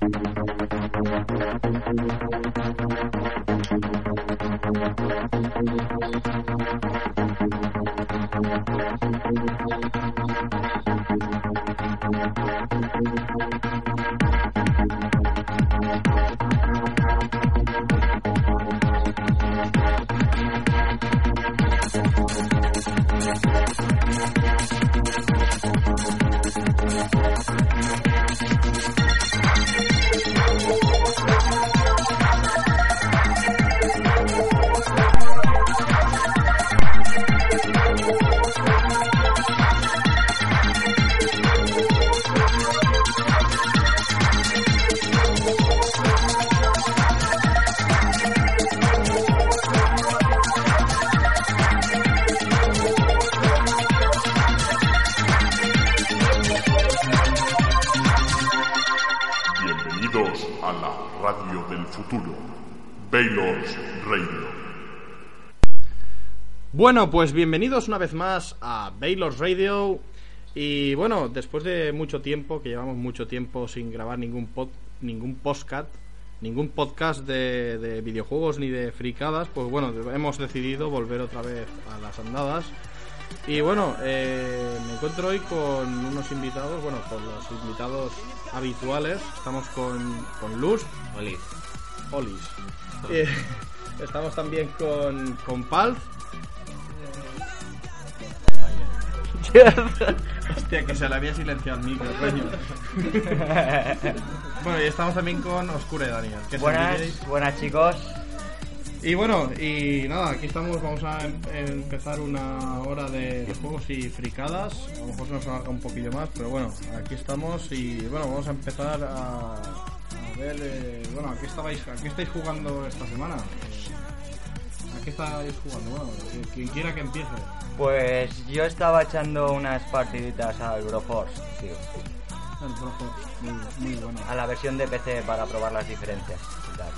Bienvenidos Bueno, pues bienvenidos una vez más a Baylor's Radio. Y bueno, después de mucho tiempo, que llevamos mucho tiempo sin grabar ningún pod, ningún podcast, ningún podcast de, de videojuegos ni de fricadas, pues bueno, hemos decidido volver otra vez a las andadas. Y bueno, eh, me encuentro hoy con unos invitados, bueno, con los invitados habituales. Estamos con, con Luz. Olis. Olis. Eh, estamos también con, con Palf. Hostia, que se le había silenciado el micro, coño. bueno, y estamos también con Oscure Daniel. que. Buenas, buenas chicos. Y bueno, y nada, aquí estamos, vamos a em- empezar una hora de, de juegos y fricadas. A lo mejor se nos alarga un poquillo más, pero bueno, aquí estamos y bueno, vamos a empezar a, a ver, eh, bueno, ¿a qué, estabais, ¿a qué estáis jugando esta semana? Eh, ¿A qué estáis jugando? Bueno, quien quiera que empiece. Pues yo estaba echando unas partiditas al Broforce, tío. El profe, muy, muy bueno. A la versión de PC para probar las diferencias y tal.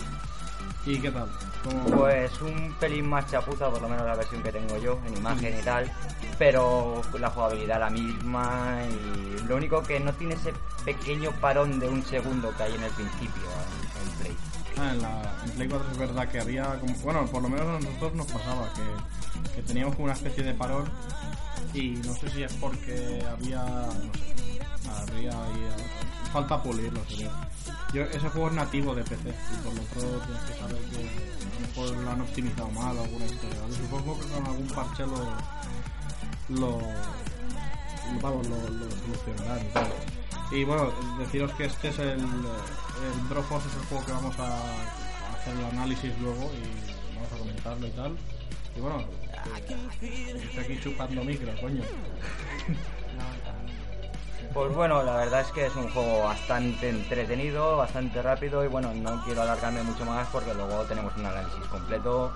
¿Y qué tal? ¿Cómo- Pues un pelín más chapuza, por lo menos la versión que tengo yo, en imagen y tal. Pero la jugabilidad la misma y lo único que no tiene ese pequeño parón de un segundo que hay en el principio. Ah, en, la, en Play 4 es verdad que había, como, bueno, por lo menos a nosotros nos pasaba que, teníamos como una especie de parón y no sé si es porque había, no sé, eh, falta pulirlo, sería. Yo, ese juego es nativo de PC y por lo tanto tienes que saber que a lo mejor lo han optimizado mal o alguna historia. Supongo que con algún parche lo, lo, vamos, lo, lo y tal. Y bueno, deciros que este es el, el Broforce, es el juego que vamos a, hacer el análisis luego y vamos a comentarlo y tal. Y bueno, estoy aquí chupando micro, coño. Pues bueno, la verdad es que es un juego bastante entretenido, bastante rápido y bueno, no quiero alargarme mucho más porque luego tenemos un análisis completo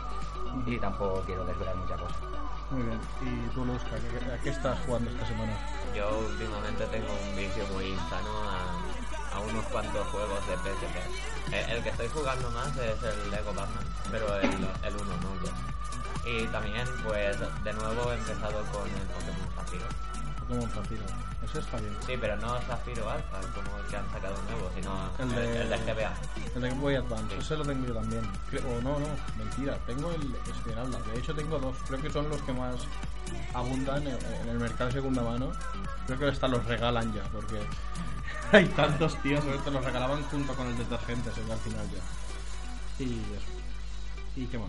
y tampoco quiero desvelar mucha cosa. Muy bien. ¿Y tú, Luzca, ¿a qué- estás jugando esta semana? Yo últimamente tengo un vicio muy insano a, a unos cuantos juegos de PSP. Eh, El, que estoy jugando más es el Lego Batman, pero el, el 1 no el 2. Y también, pues, de nuevo he empezado con el Pokémon Zafiro. Pokémon Zafiro. Ese está bien. Sí, pero no Zafiro Alpha, como el que han sacado nuevo, sino El de- el de GBA. El de Boy Advance, Sí. ese lo tengo yo también. O no, no, mentira. Tengo el Esmeralda. De hecho, tengo dos. Creo que son los que más abundan en, el mercado de segunda mano. Creo que hasta los regalan ya, porque hay tantos tíos. Todo los regalaban junto con el detergente, se ve al final ya. Y eso. ¿Y qué más?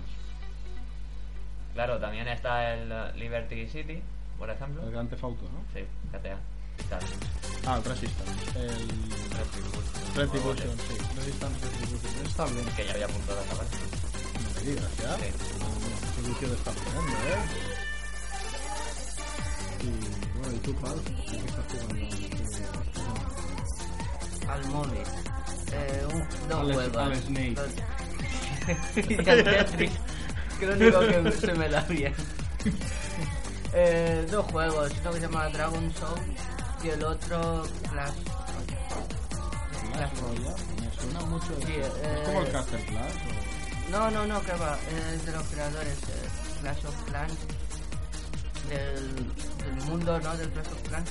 Claro, también está el Liberty City, por ejemplo. El Grand Theft Auto, ¿no? Sí, GTA. Tal. Ah, el Resistance. El Retribution. Retribution, sí. Resistance Retribution. Está bien. Que ya había apuntado a acabar. No me digas, ¿ya? Sí. Qué vicio de estar jugando, ¿eh? Y bueno, ¿y tú, Pal? ¿A qué estás jugando? al móvil. Eh, un, al Snake. Y al Tetris. Que lo único que se me da bien. Eh, dos juegos, uno que se llama Dragon Soul y el otro Clash. Clash Royale, me suena mucho. Sí, ¿Es eh, como el Castle Clash? No, no, no, que va, es de los creadores eh, Clash of Clans, del, del mundo, ¿no? Del Clash of Clans.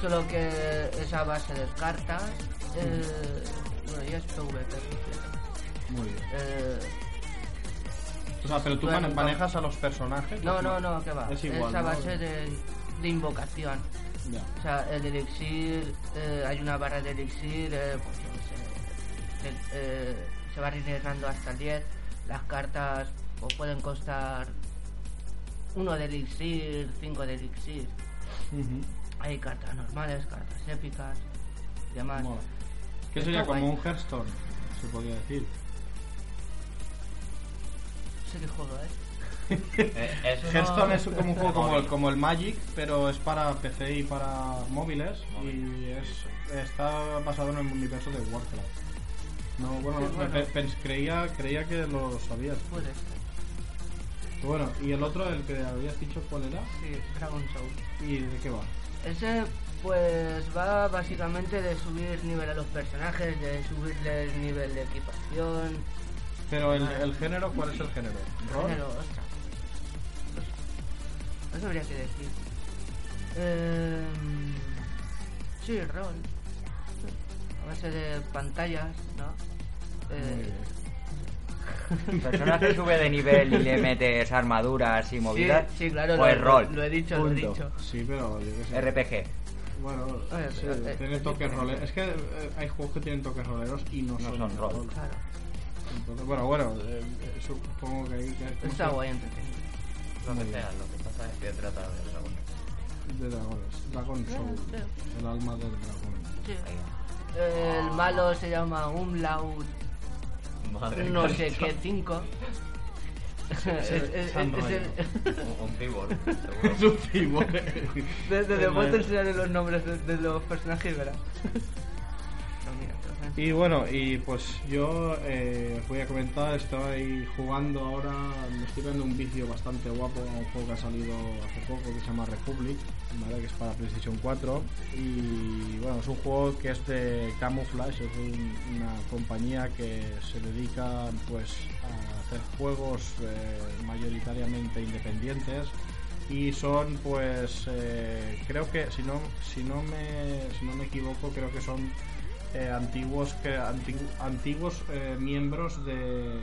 Solo que es a base de cartas eh, bueno, es PvP. Muy bien. Eh, O sea, pero tú manejas a los personajes. no, pues no, no, que va. Es igual. a ¿no? base de, de invocación. Ya. O sea, el elixir, eh, hay una barra de elixir, eh, pues el- eh, se va rellenando hasta el 10. Las cartas pues, pueden costar uno de elixir, cinco de elixir. Hay cartas normales, cartas épicas, y demás. Mola. Que sería como guay. un Hearthstone, se podría decir. Sé qué juego. Eh, uno- Hearthstone es como un juego como el, móvil. como el Magic, pero es para PC y para móviles y es, está basado en el universo de Warcraft. No, bueno, Sí, bueno. creía, creía que lo sabías. Puede ser. Bueno, y el otro, el que habías dicho cuál era, Sí, Dragon Soul. y de qué va. Ese pues va básicamente de subir nivel a los personajes, de subirle el nivel de equipación. Pero el, el género, ¿cuál es el género? Género, ostras. No sabría qué decir. Eh, sí, rol. A base de pantallas, ¿no? Eh. El personaje sube de nivel y le metes armaduras y sí, movidas. sí, claro, Pues lo, rol. lo he dicho, lo he dicho. Sí, pero yo sé. RPG. Bueno, Eh, sí, eh, tiene toques roleros. Es que eh, hay juegos que tienen toques roleros y no, No son, son rol. Claro. Entonces, bueno, bueno, eh, supongo que hay que... Está guay entretenido. Lo que sea, lo que pasa es que trata de dragón. De dragones. Dragon Soul. sí. El alma del dragón. Sí. El malo se llama Umlaut. Madre no sé qué 5. es, Un, cyborg, Es un cyborg. de, de, Pues después te enseñaré los nombres de, de los personajes y enseño. Y bueno, y pues yo eh, os voy a comentar, estoy jugando ahora, me estoy dando un vicio bastante guapo un juego que ha salido hace poco que se llama Republic, ¿vale? que es para PlayStation 4 y bueno, es un juego que es de Camouflage, es un- una compañía que se dedica pues a hacer juegos eh, mayoritariamente independientes y son pues eh, creo que si no si no me si no me equivoco creo que son eh, antiguos que antigu- antiguos eh, miembros de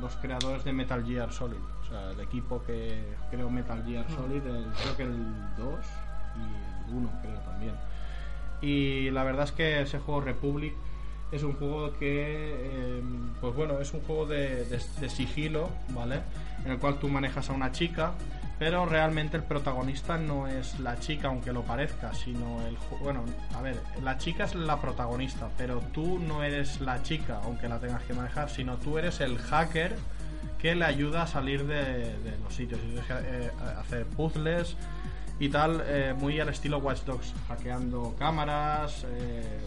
los creadores de Metal Gear Solid. O sea el equipo que creó Metal Gear Solid el- creo que el 2 y el 1 creo también. Y la verdad es que ese juego Republic es un juego que, eh, pues bueno, es un juego de, de- de sigilo, ¿vale? En el cual tú manejas a una chica, pero realmente el protagonista no es la chica, aunque lo parezca, sino el... Bueno, a ver, la chica es la protagonista, pero tú no eres la chica, aunque la tengas que manejar, sino tú eres el hacker que le ayuda a salir de, los sitios eh, hacer puzzles y tal, eh, muy al estilo Watch Dogs, hackeando cámaras, eh,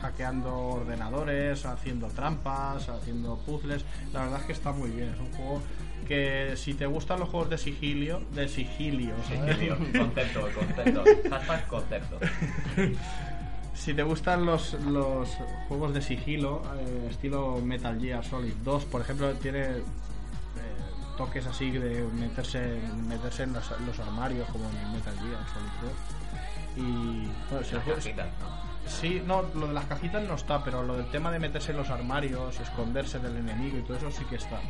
hackeando ordenadores, haciendo trampas, haciendo puzzles. La verdad es que está muy bien, es un juego que si te gustan los juegos de sigilio, de sigilio. Sigilio, concepto, concepto. Hashtag concepto. Si te gustan los, los juegos de sigilo, eh, estilo Metal Gear Solid 2, por ejemplo, tiene eh, toques así de meterse, meterse en los, los armarios, como en Metal Gear Solid 2. Y bueno, si. Sí, no, lo de las cajitas no está, pero lo del tema de meterse en los armarios, esconderse del enemigo y todo eso sí que está.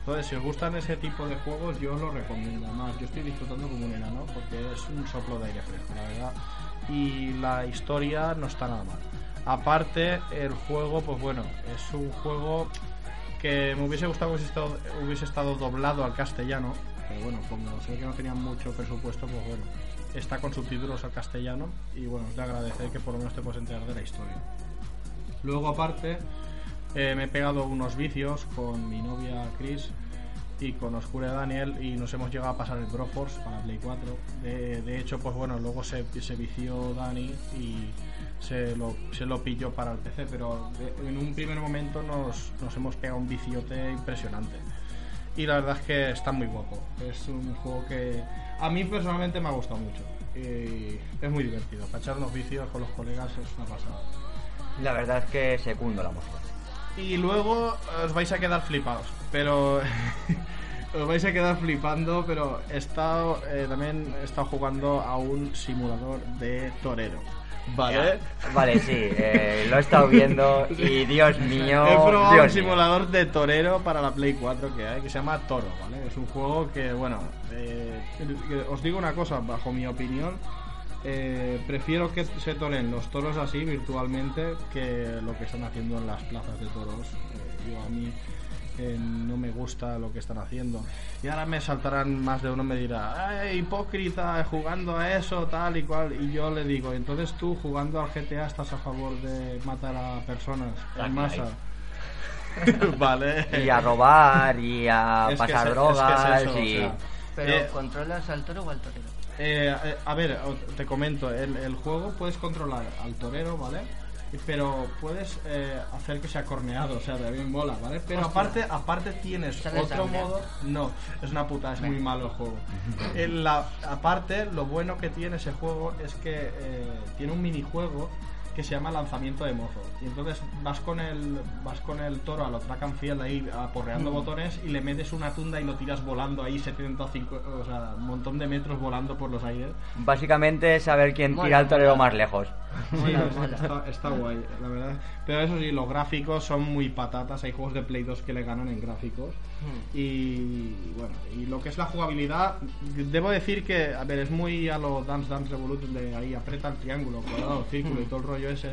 Entonces, si os gustan ese tipo de juegos, yo os lo recomiendo. Además, yo estoy disfrutando como un enano porque es un soplo de aire fresco, la verdad. Y la historia no está nada mal. Aparte, el juego, pues bueno, es un juego que me hubiese gustado hubiese estado, hubiese estado doblado al castellano. Pero bueno, como sé que no tenían mucho presupuesto, pues bueno, está con subtítulos al castellano. Y bueno, es de agradecer que por lo menos te puedes enterar de la historia. Luego, aparte, eh, me he pegado unos vicios con mi novia Chris y con Oscure Daniel y nos hemos llegado a pasar el Broforce para Play 4. De, de hecho, pues bueno, luego se, se vició Dani y se lo, se lo pilló para el PC, pero de- en un primer momento nos, nos hemos pegado un viciote impresionante. Y la verdad es que está muy guapo. Es un juego que a mí personalmente me ha gustado mucho. Y es muy divertido. Para echar unos vicios con los colegas es una pasada. La verdad es que secundo la música. Y luego os vais a quedar flipados. Pero. os vais a quedar flipando. Pero he estado, eh, también he estado jugando a un simulador de torero. ¿Vale? Vale, sí, eh, lo he estado viendo y Dios mío. He probado Dios un simulador de torero para la Play 4 que hay, que se llama Toro, ¿vale? Es un juego que, bueno, eh, os digo una cosa, bajo mi opinión, eh, prefiero que se toren los toros así virtualmente que lo que están haciendo en las plazas de toros. Eh, yo a mí eh, no me gusta lo que están haciendo. Y ahora me saltarán más de uno me dirá, ¡ay, hipócrita, jugando a eso, tal y cual! Y yo le digo, entonces tú jugando al GTA estás a favor de matar a personas en masa. vale. Y a robar y a Es que pasar es- es que es drogas o y. sea, Pero Eh, ¿controlas al toro o al torero? Eh, eh, a ver, te comento, el, el juego puedes controlar al torero, ¿vale? Pero puedes eh, hacer que sea corneado, o sea, también mola, ¿vale? Pero Hostia. aparte, aparte tienes otro sangre. modo. No, es una puta, es muy malo el juego. En la- aparte, lo bueno que tiene ese juego es que eh, tiene un minijuego que se llama lanzamiento de mozo. Y entonces vas con el vas con el toro a lo track and field ahí aporreando botones y le metes una tunda y lo tiras volando ahí 70 o 5, o sea, un montón de metros volando por los aires. Básicamente es saber quién Mola, tira al torero mola. más lejos. Mola. Está, está guay, la verdad. Pero eso sí, los gráficos son muy patatas. Hay juegos de Play 2 que le ganan en gráficos. Y bueno, y lo que es la jugabilidad, debo decir que, a ver, es muy a lo Dance Dance Revolution de ahí aprieta el triángulo, cuadrado, círculo y todo el rollo ese.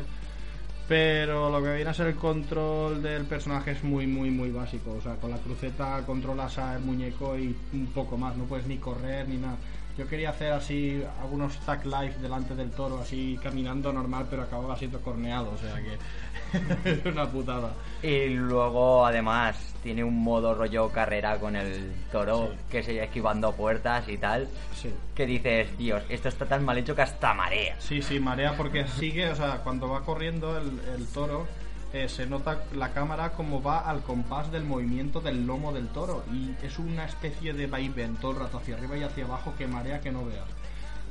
Pero lo que viene a ser el control del personaje es muy, muy, muy básico. O sea, con la cruceta controlas al muñeco y un poco más. No puedes ni correr ni nada. Yo quería hacer así algunos tag life delante del toro, así caminando normal, pero acababa siendo corneado. O sea que es una putada. Y luego, además, tiene un modo rollo carrera con el toro Sí. que se esquivando puertas y tal. Sí. Que dices, Dios, esto está tan mal hecho que hasta marea. Sí, sí, marea porque sigue, o sea, cuando va corriendo el, el toro, eh, se nota la cámara como va al compás del movimiento del lomo del toro y es una especie de vaivén todo el rato hacia arriba y hacia abajo que marea que no veas.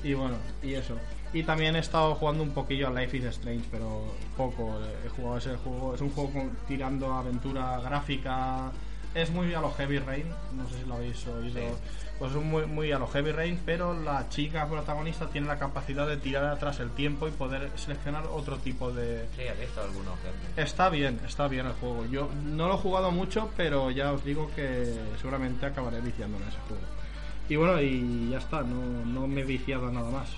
Y bueno, y eso. Y también he estado jugando un poquillo a Life is Strange, pero poco. He jugado ese juego, es un juego con- tirando aventura gráfica. Es muy a lo Heavy Rain, no sé si lo habéis oído. Pues es muy, muy a lo Heavy Rain, pero la chica protagonista tiene la capacidad de tirar atrás el tiempo y poder seleccionar otro tipo de, Sí, he visto algunos. Está bien, está bien el juego. Yo no lo he jugado mucho, pero ya os digo que seguramente acabaré viciando en ese juego. Y bueno, y ya está, no, no me he viciado nada más.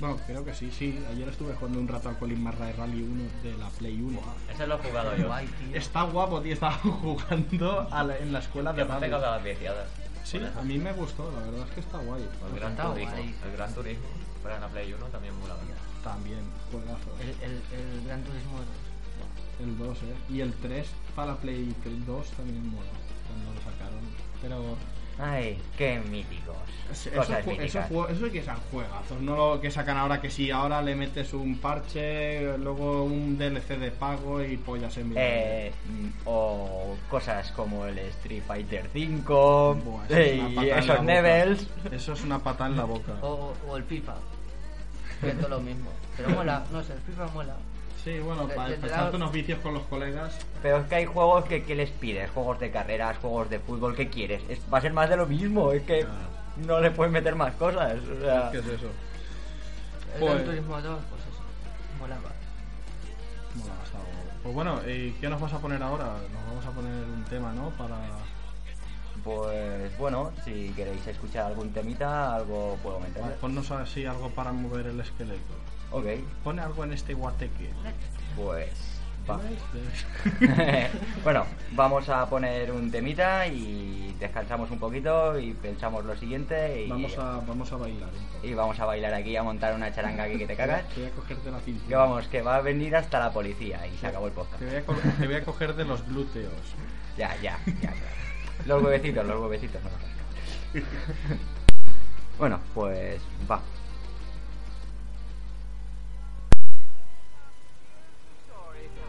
Bueno, creo que sí, sí. Ayer estuve jugando un rato al Colin McRae Rally 1 de la Play 1. Ese lo he jugado yo. Está guapo, tío. Estaba jugando la- en la escuela de Yo hablabas viciadas. Sí, a mí me gustó, la verdad es que está guay. El Gran Está Turismo. guay. El Gran Turismo. Para la Play 1 también molaba. También, juegazo. El, el, el Gran Turismo 2. El 2, eh. Y el 3 para la Play 2 también mola cuando lo sacaron. Pero Ay, qué míticos. Eso, Cosas eso, míticas. eso que sean juegazos, no lo que sacan ahora que si ahora le metes un parche, luego un DLC de pago y pollas en. Eh, o cosas como el Street Fighter 5 Buah, eso es y la esos levels. Eso es una patada en la boca. O, o el FIFA. Que es todo lo mismo. Pero mola, no sé, el FIFA mola. Sí, bueno, para la- unos vicios con los colegas. Pero es que hay juegos que, que les pides, juegos de carreras, juegos de fútbol, ¿qué quieres? Es- va a ser más de lo mismo, es que no le puedes meter más cosas. O sea, ¿Qué es eso? El Pues- Turismo 2, pues eso. Molaba. Mola, está guapo. Pues bueno, ¿y qué nos vas a poner ahora? Nos vamos a poner un tema, ¿no? Para... pues bueno, si queréis escuchar algún temita, algo puedo meter. Ponnos así algo para mover el esqueleto. Ok, Pone algo en este guateque. pues va. bueno, vamos a poner un temita y descansamos un poquito y pensamos lo siguiente y, Vamos a, vamos a bailar un poco. y vamos a bailar aquí, a montar una charanga aquí que te cagas. Te voy a cogerte la cintura. Que vamos, que va a venir hasta la policía y se acabó el podcast. Te voy, a co- te voy a coger de los glúteos. Ya, ya, ya. Los huevecitos, los huevecitos. no los rascas. bueno, pues va.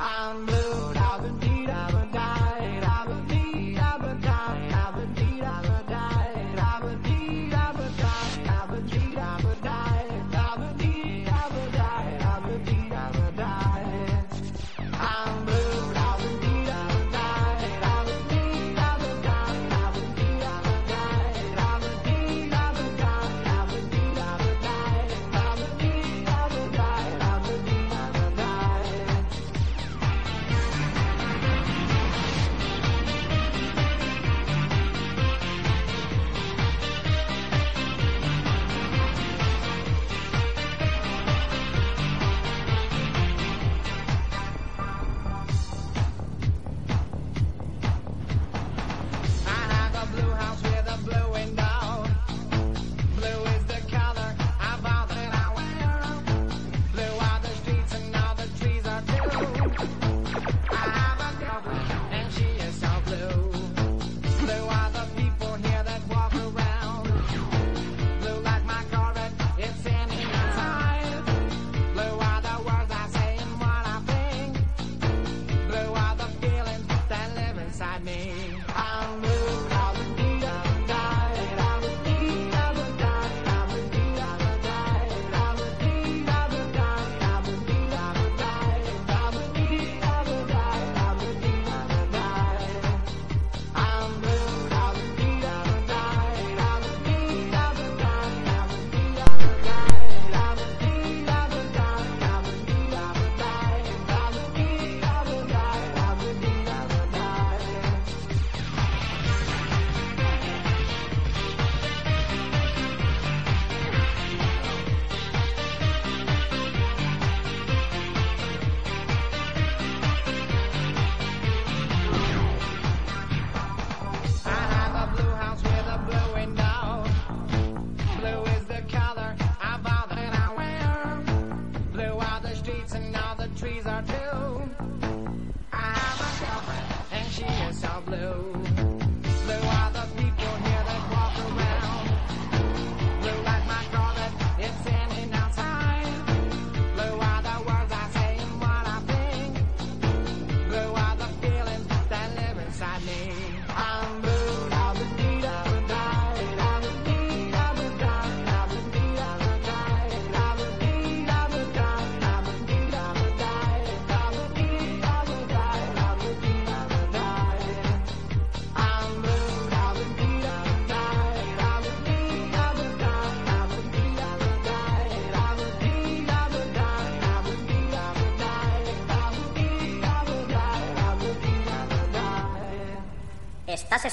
I'm blue, I've been beat, I've been died,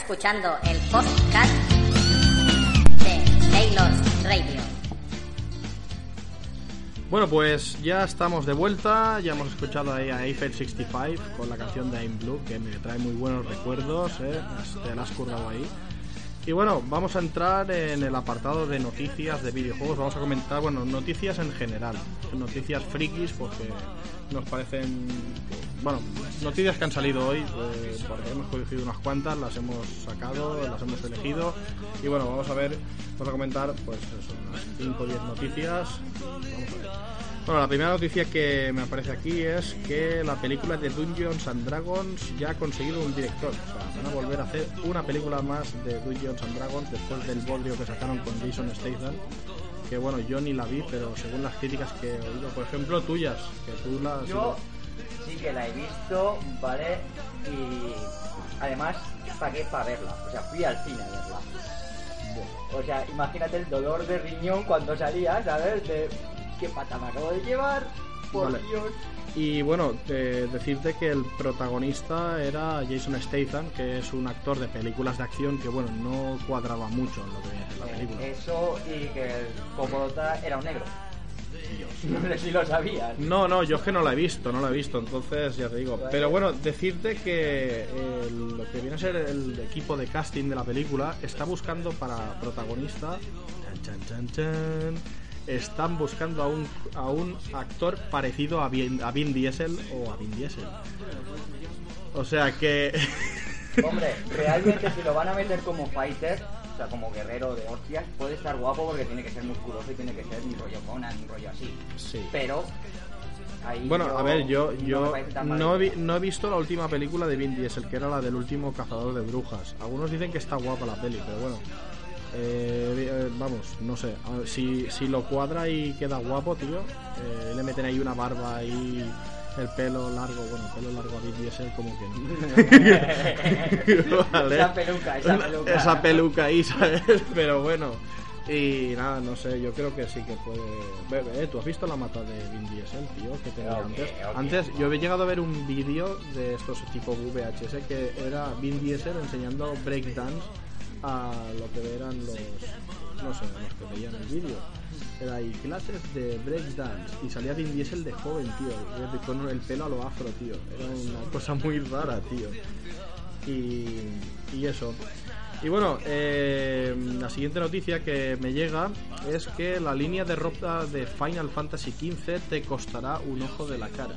escuchando el podcast de Sailors Radio. Bueno, pues ya estamos de vuelta, ya hemos escuchado ahí a Eiffel 65 con la canción de I'm Blue, que me trae muy buenos recuerdos, ¿eh? te la has currado ahí. Y bueno, vamos a entrar en el apartado de noticias de videojuegos, vamos a comentar, bueno, noticias en general, noticias frikis, porque nos parecen, bueno, noticias que han salido hoy, eh, porque hemos cogido unas cuantas, las hemos sacado, las hemos elegido, y bueno, vamos a ver, vamos a comentar, pues eso, unas 5 o 10 noticias, vamos a ver. Bueno, la primera noticia que me aparece aquí es que la película de Dungeons and Dragons ya ha conseguido un director. O sea, van a volver a hacer una película más de Dungeons and Dragons después del bodrio que sacaron con Jason Statham. Que bueno, yo ni la vi, pero según las críticas que he oído, por ejemplo, tuyas, que tú las. Sí que la he visto, ¿vale? Y además pagué para verla. O sea, fui al cine a verla. O sea, imagínate el dolor de riñón cuando salía, ¿sabes? De qué pata me acabo de llevar. Por Vale. Dios. Y bueno, decirte que el protagonista era Jason Statham, que es un actor de películas de acción que bueno, no cuadraba mucho en lo que en la Eh, película. eso y que el era un negro. No sé si lo sabías. No, no, yo es que no la he visto, no la he visto, entonces ya te digo. Pero bueno, decirte que el- lo que viene a ser el equipo de casting de la película está buscando para protagonista. Chan, chan, chan, chan, están buscando a un, a un actor parecido a Vin, a Vin Diesel o a Vin Diesel. O sea que. Hombre, realmente si lo van a meter como fighter, o sea, como guerrero de hostias, puede estar guapo porque tiene que ser musculoso y tiene que ser un rollo Conan, un rollo así. sí. Pero Ahí Bueno, yo- a ver, yo, no yo mal. no, he no he visto la última película de Vin Diesel, que era la del último cazador de brujas. Algunos dicen que está guapa la peli, pero bueno. eh, eh, vamos, no sé. Si, si lo cuadra y queda guapo, tío, eh, le meten ahí una barba y el pelo largo. Bueno, pelo largo a Vin Diesel, como que no. Vale. Esa peluca, esa peluca. Esa peluca ahí, ¿sabes? Pero bueno. Y nada, no sé, yo creo que sí que puede. Ve, ve, ¿Tú has visto la mata de Vin Diesel, tío? Que tenía antes. Antes yo había llegado a ver un vídeo de estos tipo VHS que era Vin Diesel enseñando breakdance a lo que eran los. No sé, a los que veían el vídeo. Era ahí clases de breakdance y salía Vin Diesel de joven, tío, con el pelo a lo afro, tío. Era una cosa muy rara, tío. Y, y eso. Y bueno, eh, la siguiente noticia que me llega es que la línea de ropa de Final Fantasy XV te costará un ojo de la cara.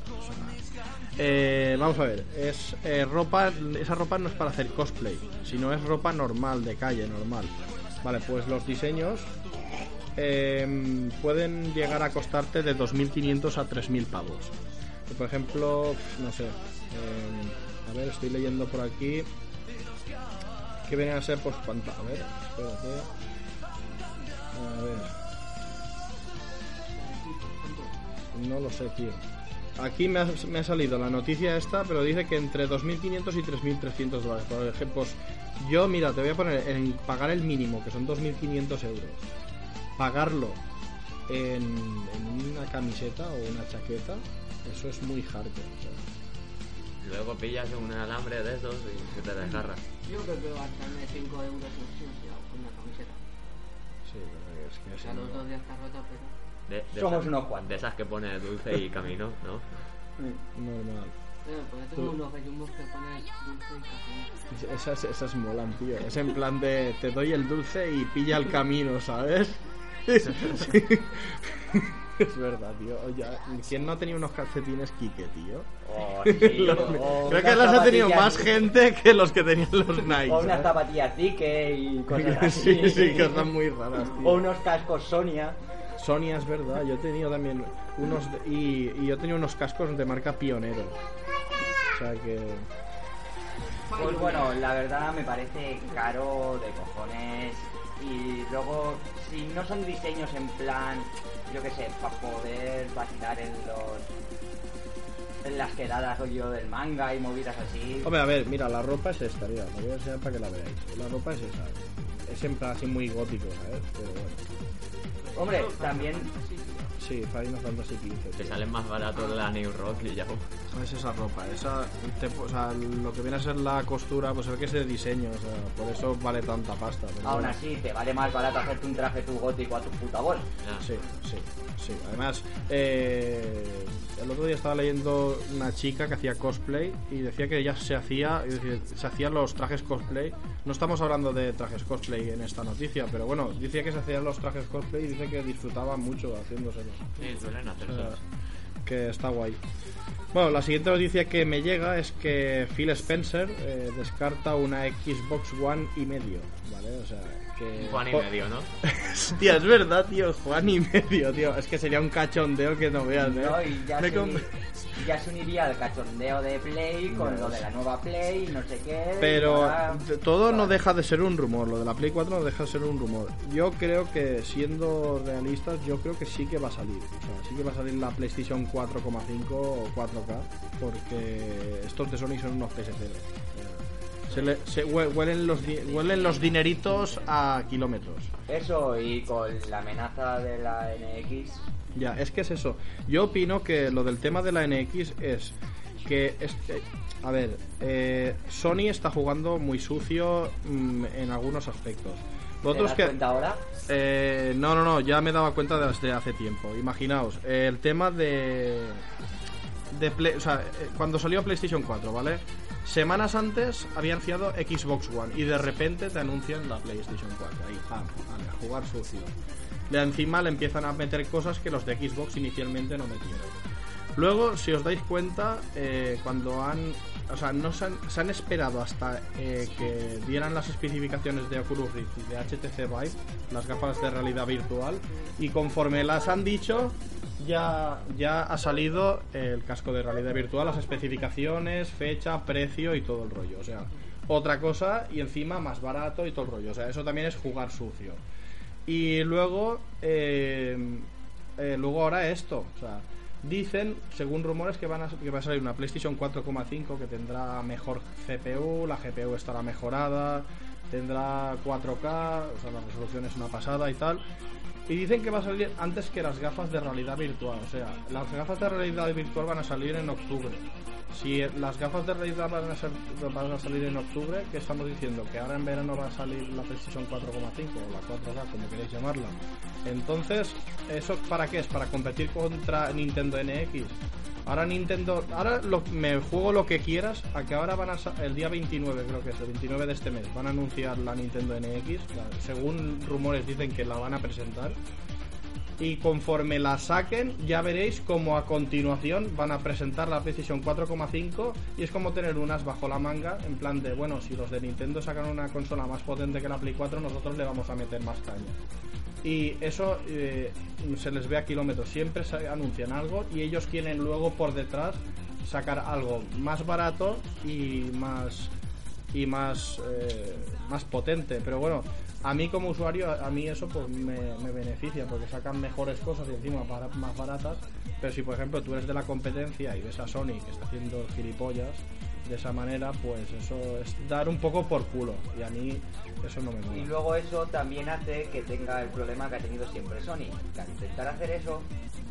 Eh, vamos a ver, es eh, ropa, esa ropa no es para hacer cosplay, sino es ropa normal, de calle, normal. Vale, pues los diseños eh, pueden llegar a costarte de 2.500 a 3.000 pavos. Por ejemplo, no sé, eh, a ver, estoy leyendo por aquí. Que vienen a ser pues panta a ver espérate. A ver. No lo sé tío. Aquí me ha, me ha salido la noticia esta pero dice que entre 2.500 y 3.300 dólares. Por ejemplo pues yo mira te voy a poner en pagar el mínimo que son 2.500 euros pagarlo en, en una camiseta o una chaqueta eso es muy hardcore o sea, Luego pillas un alambre de esos y se te desgarra. Yo creo que gastarme 5 euros en una camiseta. sí, pero es que O es sea, los dos días está rota, pero. De, de Somos esas- unos cuantos. De esas que pone dulce y camino, ¿no? normal Eh, porque tengo unos gallumbos que ponen dulce y café. Esas, esas molan, tío. Es en plan de te doy el dulce y pilla el camino, ¿sabes? Sí. Es verdad, tío. Oye, ¿quién no ha tenido unos calcetines Kike, tío? Oh, sí, o Creo que los ha tenido más gente que los que tenían los Nike. O unas ¿sabes? zapatillas Zike y cosas así. Sí, sí, que están muy raras, tío. O unos cascos Sonia. Sonia es verdad, yo he tenido también unos y, y yo tenido unos cascos de marca Pionero. O sea que Pues bueno, la verdad me parece caro de cojones. Y luego, si no son diseños en plan, yo qué sé, para poder vacilar en los. En las quedadas rollo del manga y movidas así. Hombre, a ver, mira, la ropa es esta, mira, la voy a enseñar para que la veáis. La ropa es esa. Es en plan así muy gótico, ¿sabes? Pero bueno. Hombre, también. Sí, Final Fantasy XV. Te salen más baratos la New Rock y ya. Es esa ropa, esa, te- o sea, lo que viene a ser la costura, pues es que es de diseño, o sea, por eso vale tanta pasta. pero Aún bueno. así, te vale más barato hacerte un traje tu gótico a tu puta bola. Ya. Sí, sí, sí. Además, eh, el otro día estaba leyendo una chica que hacía cosplay y decía que ella se hacía, es decir, se hacían los trajes cosplay. No estamos hablando de trajes cosplay en esta noticia, pero bueno, decía que se hacían los trajes cosplay y dice que disfrutaba mucho haciéndoselos. Sí, suelen O hacerse. sea, que está guay. Bueno, la siguiente noticia que me llega es que Phil Spencer eh, descarta una Xbox One y medio, ¿vale? O sea, que... Juan y medio, ¿no? Hostia, es verdad, tío, Juan y medio, tío. Es que sería un cachondeo que no veas, ¿eh? ¿no? Y ya Me com- ya se uniría al cachondeo de Play con lo de la nueva Play, no sé qué. Pero todo no deja de ser un rumor, lo de la Play 4 no deja de ser un rumor. Yo creo que, siendo realistas, yo creo que sí que va a salir. O sea, sí que va a salir la PlayStation 4,5 o 4K, porque estos de Sony son unos peseteros. Se, le- se hue- huelen, los, huelen los dineritos a kilómetros. Eso, y con la amenaza de la NX. Ya, es que es eso. Yo opino que lo del tema de la NX es que, es que- a ver, eh, Sony está jugando muy sucio mm, en algunos aspectos. ¿Te Vosotros das que... cuenta ahora? Eh, no, no, no, ya me daba cuenta desde hace tiempo. Imaginaos, eh, el tema de. de Play- o sea, eh, cuando salió PlayStation 4, ¿vale? Semanas antes había anunciado Xbox One y de repente te anuncian la PlayStation 4. Ahí, pam, vale, a jugar sucio. De encima le empiezan a meter cosas que los de Xbox inicialmente no metieron. Luego, si os dais cuenta, eh, cuando han. O sea, no se han, se han esperado hasta eh, que dieran las especificaciones de Oculus Rift y de HTC Vive, las gafas de realidad virtual, y conforme las han dicho, ya, ya ha salido el casco de realidad virtual, las especificaciones, fecha, precio y todo el rollo. O sea, otra cosa y encima más barato y todo el rollo. O sea, eso también es jugar sucio. Y luego, eh, eh, luego ahora esto. O sea, dicen, según rumores, que, van a, que va a salir una PlayStation 4,5 que tendrá mejor CPU, la GPU estará mejorada, tendrá 4K, o sea, la resolución es una pasada y tal. Y dicen que va a salir antes que las gafas de realidad virtual. O sea, las gafas de realidad virtual van a salir en octubre. Si las gafas de realidad van a, salir en octubre, ¿qué estamos diciendo? Que ahora en verano va a salir la PlayStation 4,5 o la 4K, como queréis llamarla. Entonces, ¿eso para qué es? Para competir contra Nintendo NX. Ahora Nintendo, ahora lo- me juego lo que quieras, a que ahora van a el día 29 creo que es, el 29 de este mes, van a anunciar la Nintendo NX, según rumores dicen que la van a presentar. Y conforme la saquen, ya veréis como a continuación van a presentar la PlayStation 4,5 y es como tener unas bajo la manga, en plan de, bueno, si los de Nintendo sacan una consola más potente que la Play 4, nosotros le vamos a meter más caña. Y eso eh, se les ve a kilómetros, siempre se anuncian algo y ellos quieren luego por detrás sacar algo más barato y más y más eh, más potente pero bueno a mí como usuario a, a mí eso pues me, me beneficia porque sacan mejores cosas y encima más baratas pero si por ejemplo tú eres de la competencia y ves a Sony que está haciendo gilipollas de esa manera pues eso es dar un poco por culo y a mí eso no me mola Y luego eso también hace que tenga el problema que ha tenido siempre Sony, que al intentar hacer eso,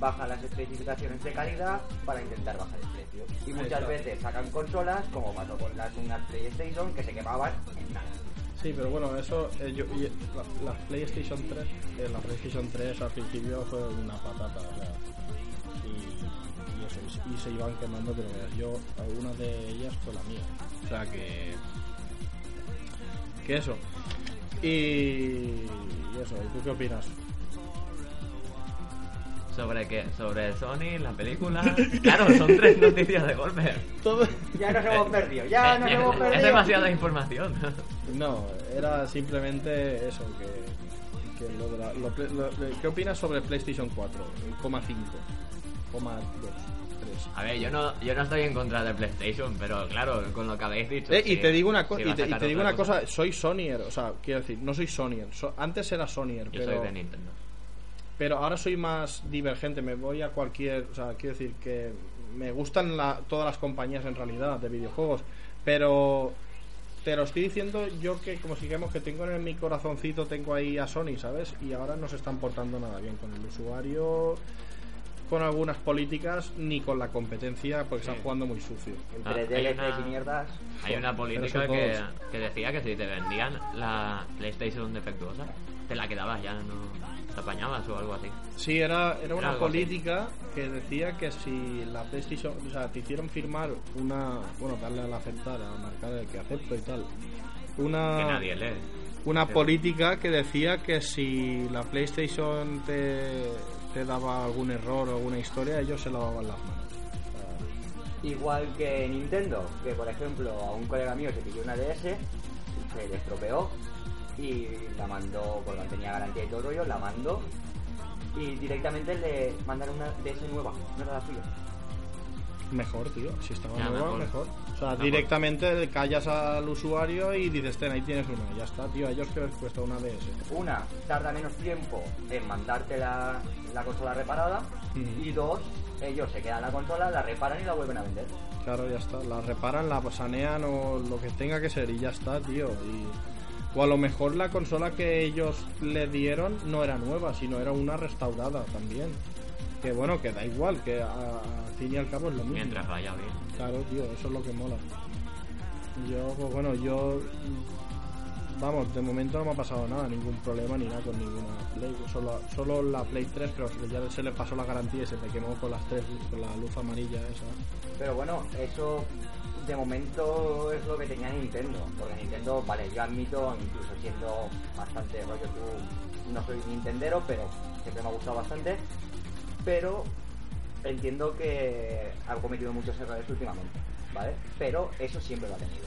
baja las especificaciones de calidad para intentar bajar el precio. Y muchas veces sacan consolas, como pasó con las unas PlayStation, que se quemaban en nada. Sí, pero bueno, eso, eh, yo, y la, la PlayStation 3, eh, la PlayStation 3 al principio fue una patata, o sea, y, y eso, y, se iban quemando, pero yo, alguna de ellas fue la mía, o sea que, que eso, y, eso, ¿y tú qué opinas? ¿Sobre qué? ¿Sobre Sony, la película? Claro, son tres noticias de golpe. Todo, Ya nos hemos perdido, ya Eh, nos eh, hemos es perdido. demasiada información. no, era simplemente eso, que, que lo de la, lo ple- lo- ¿qué opinas sobre PlayStation 4, coma 5, coma 2, 3? A ver, yo no, yo no estoy en contra de PlayStation, pero claro, con lo que habéis dicho. Eh, y te digo una sí cosa, y te, y sacar te digo una cosa, soy Sonyer, o sea, quiero decir, no soy Sonyer, so- antes era Sonyer, Yo pero, soy de Nintendo. Pero ahora soy más divergente, me voy a cualquier, o sea, quiero decir que me gustan la- todas las compañías en realidad de videojuegos, pero te lo estoy diciendo yo que como si digamos que tengo en mi corazoncito tengo ahí a Sony, ¿sabes? Y ahora no se están portando nada bien con el usuario, con algunas políticas, ni con la competencia, porque están jugando muy sucio. Ah, Entre una- y mierdas. Hay una política que decía que si te vendían la PlayStation defectuosa, te la quedabas ya, no te apañabas o algo así. Sí, era, era una así. política que decía que si la PlayStation, o sea, te hicieron firmar una, bueno, darle al aceptar, a marcar el que acepto y tal, una, Que nadie lee. una política que decía que si la PlayStation te, te daba algún error o alguna historia, ellos se lavaban las manos. Igual que Nintendo, que por ejemplo a un colega mío se pidió una DS, se le estropeó y la mandó, porque no tenía garantía y todo el rollo, la mandó y directamente le mandaron una DS nueva, no era la suya. Mejor, tío, si estaba Ya, nueva, mejor. mejor. O sea, Mejor. directamente le callas al usuario y dices, ten, ahí tienes una, ya está, tío, a ellos que les cuesta una DS. Una, tarda menos tiempo en mandarte la, la consola reparada y dos, ellos se quedan la consola, la reparan y la vuelven a vender. Claro, ya está. La reparan, la sanean o lo que tenga que ser y ya está, tío. Y... O a lo mejor la consola que ellos le dieron no era nueva, sino era una restaurada también. Que bueno, que da igual, que a- al fin y al cabo es lo mismo. Mientras vaya bien. Claro, tío, eso es lo que mola. Yo, pues bueno, yo. Vamos, de momento no me ha pasado nada, ningún problema ni nada con ninguna Play. Solo, solo la Play 3, pero ya se le pasó la garantía y se me quemó con las tres, con la luz amarilla esa. Pero bueno, eso de momento es lo que tenía Nintendo. Porque Nintendo, vale, yo admito, incluso siendo bastante rollo tú, no soy Nintendero, pero siempre me ha gustado bastante. Pero entiendo que ha cometido muchos errores últimamente, ¿vale? Pero eso siempre lo ha tenido.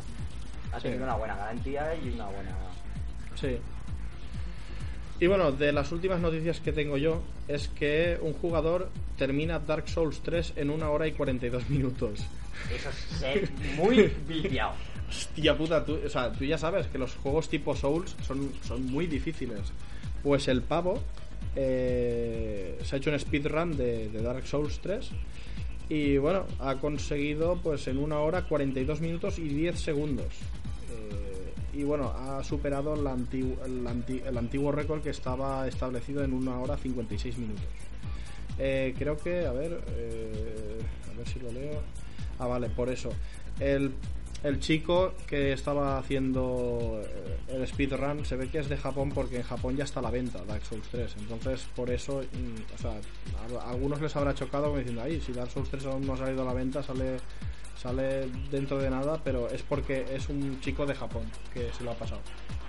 Ha Sí. tenido una buena garantía y una buena... Sí. Y bueno, de las últimas noticias que tengo yo es que un jugador termina Dark Souls 3 en una hora y 42 minutos. Eso es muy viciado. Hostia puta, tú, o sea, tú ya sabes que los juegos tipo Souls son, son muy difíciles. Pues el pavo eh, se ha hecho un speedrun de, de Dark Souls 3 y bueno, ha conseguido pues en una hora 42 minutos y 10 segundos. Eh, y bueno, ha superado el antiguo récord que estaba establecido en una hora 56 minutos. Eh, creo que, a ver, eh, a ver si lo leo. Ah, vale, por eso. El, el chico que estaba haciendo eh, el speedrun se ve que es de Japón porque en Japón ya está a la venta Dark Souls 3. Entonces, por eso, mm, o sea, a, algunos les habrá chocado diciendo, ay, si Dark Souls 3 aún no ha salido a la venta, sale sale dentro de nada, pero es porque es un chico de Japón que se lo ha pasado.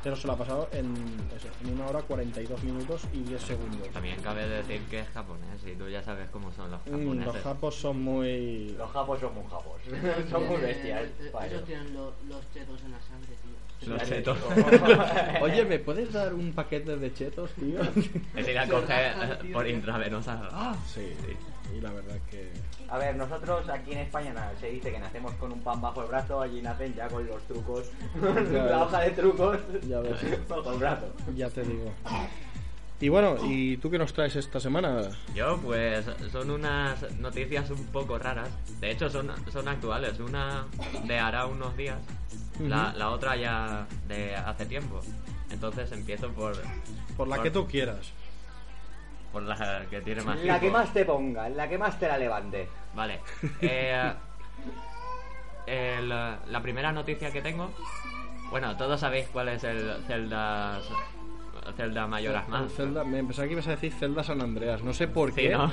Pero se lo ha pasado en, eso, en una hora 42 minutos y 10 segundos. También cabe decir que es japonés y tú ya sabes cómo son los Mm, japoneses. los japos son muy... Los japos son muy japos. son muy bestias. Eh, para Ellos tienen lo- los chetos en la sangre, tío. Los chetos. Oye, ¿me puedes dar un paquete de chetos, tío? Es ir a coger por intravenosa. ¡Ah! sí, y la verdad que... A ver, nosotros aquí en España se dice que nacemos con un pan bajo el brazo, allí nacen ya con los trucos, Ya la ves. hoja de trucos Ya ves. bajo el brazo. Ya te digo. Y bueno, ¿y tú qué nos traes esta semana? Yo, pues, son unas noticias un poco raras. De hecho, son, son actuales. Una de hará unos días, la, la otra ya de hace tiempo. Entonces empiezo por, Por la que tú quieras. Por la que tiene más La que más te ponga, la que más te la levante. Vale. Eh, el, la primera noticia que tengo. Bueno, todos sabéis cuál es el Zelda. Zelda Mayoras Mask. Zelda, me pensaba que ibas a decir Zelda San Andreas. No sé por Sí, qué. ¿no?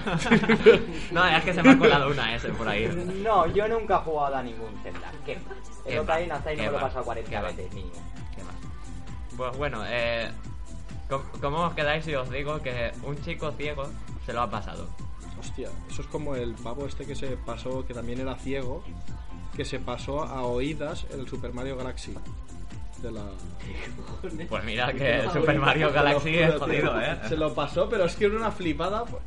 no, es que se me ha colado una S por ahí. No, yo nunca he jugado a ningún Zelda. ¿Qué? El Ocarina of Time no me lo he pasado 40 qué va. veces, niño. ¿Qué más? Pues bueno, eh, ¿cómo, cómo os quedáis si os digo que un chico ciego se lo ha pasado? Hostia, eso es como el pavo este que se pasó, que también era ciego, que se pasó a oídas el Super Mario Galaxy. De la... Pues mira que el Super Mario Galaxy es jodido. ¿eh? Se lo pasó, pero es que era una flipada. pues.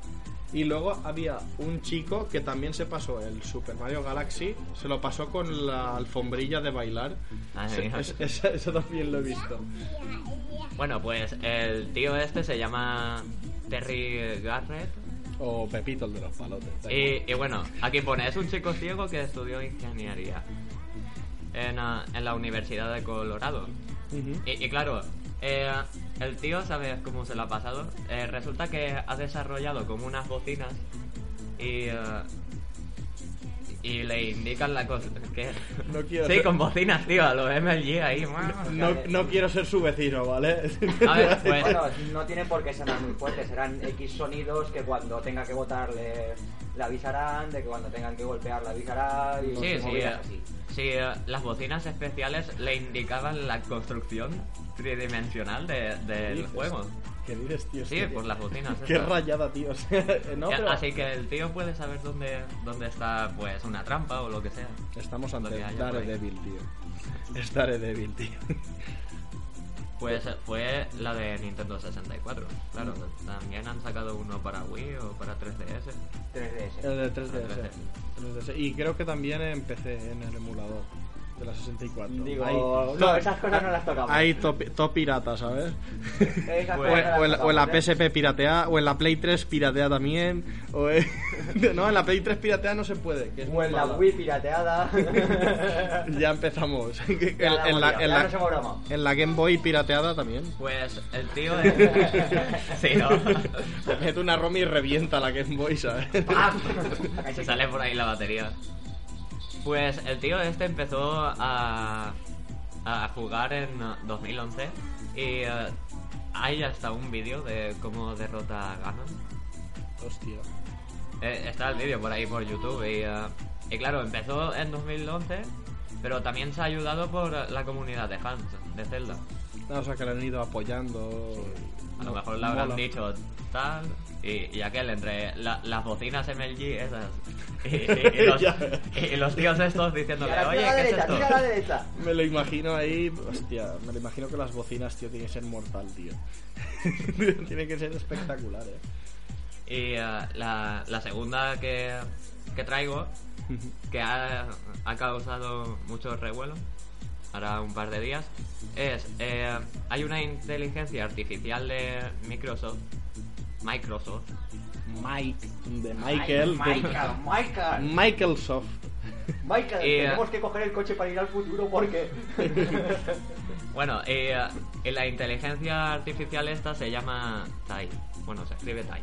Y luego había un chico que también se pasó el Super Mario Galaxy, se lo pasó con la alfombrilla de bailar. Ah, sí. es- eso también lo he visto. Bueno, pues el tío este se llama Terry Garrett. O Pepito, el de los palotes. Y, y bueno, aquí pone, es un chico ciego que estudió ingeniería en, ah, en la Universidad de Colorado. Y, y claro, eh, el tío, ¿sabes cómo se lo ha pasado? Eh, resulta que ha desarrollado como unas bocinas y, eh, y le indican la cosa que... No quiero Sí, ser- con bocinas, tío, a los MLG ahí. No, no quiero ser su vecino, ¿vale? A ver, pues... Bueno, no tiene por qué sonar muy fuerte, serán X sonidos que cuando tenga que votar le, le avisarán, de que cuando tengan que golpear le avisarán y Sí, sí, eh, así. sí, eh, las bocinas especiales le indicaban la construcción tridimensional de- del dices? juego. ¿Qué dices, tío? Sí, por las bocinas. Qué estas. rayada, tío. no, pero Así que el tío puede saber dónde, dónde está pues una trampa o lo que sea. Estamos ante. Daredevil, tío. Es Daredevil, tío. Pues fue la de Nintendo 64. Claro, también han sacado uno para Wii o para 3DS. 3DS. El de 3DS. 3DS. Y creo que también empecé en el emulador de la 64. Digo, Ahí, no, esas cosas no las tocamos. Ahí top, top pirata, ¿sabes? Esas O, cosas no las o en la, o en la tocamos, ¿eh? PSP piratea, o en la Play 3 piratea también. O en- no, en la Play 3 piratea no se puede. Que es O en la. Wii pirateada. Ya empezamos. En, la en en, en Game Boy pirateada también. Pues el tío es... sí, ¿no? Se mete una ROM y revienta la Game Boy, ¿sabes? ¡Pam! Se sale por ahí la batería. Pues el tío este empezó a, a jugar en uh, 2011 y eh, hay hasta un vídeo de cómo derrota a Ganon. Hostia. Eh, está el vídeo por ahí por YouTube y, eh, y claro, empezó en 2011, pero también se ha ayudado por la comunidad de fans de Zelda. No, o sea, que le han ido apoyando. A lo mejor le habrán mola. dicho tal y, y aquel entre la- las bocinas MLG esas y, y- y los, Ya. y los tíos estos diciéndole, oye, ¿qué es derecha, esto? tira a la derecha. Me lo imagino ahí. Hostia, me lo imagino que las bocinas, tío, tiene que ser mortal, tío. tiene que ser espectacular, eh. Y la, la segunda que, que traigo, que ha, ha causado mucho revuelo, ahora un par de días, es, eh, hay una inteligencia artificial de Microsoft, Microsoft, Mike, de Michael. Michael, Michael. Michael Soft. Michael, eh, tenemos que coger el coche para ir al futuro porque... Bueno, eh, la inteligencia artificial esta se llama Tai. Bueno, se escribe Tai.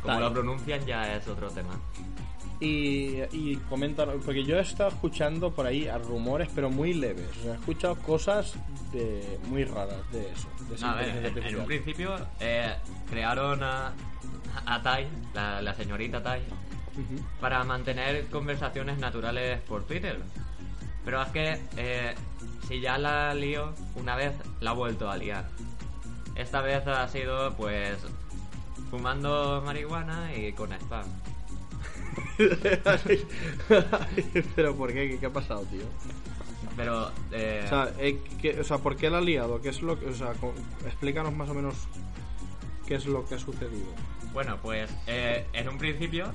Como Tai. lo pronuncian ya es otro tema. Y, y comentan, porque yo he estado escuchando por ahí a rumores, pero muy leves. O sea, he escuchado cosas de, muy raras de eso. De esa A ver, inteligencia en, en un principio eh, crearon a, a Tai, la, la señorita Tai, para mantener conversaciones naturales por Twitter. Pero es que eh, si ya la lío una vez, la ha vuelto a liar. Esta vez ha sido pues fumando marihuana y con spam. pero ¿por qué? qué? qué ha pasado, tío? Pero eh, O sea, eh, ¿qué- o sea, ¿por qué la ha liado? ¿Qué es lo que, o sea, explícanos más o menos qué es lo que ha sucedido. Bueno, pues eh, en un principio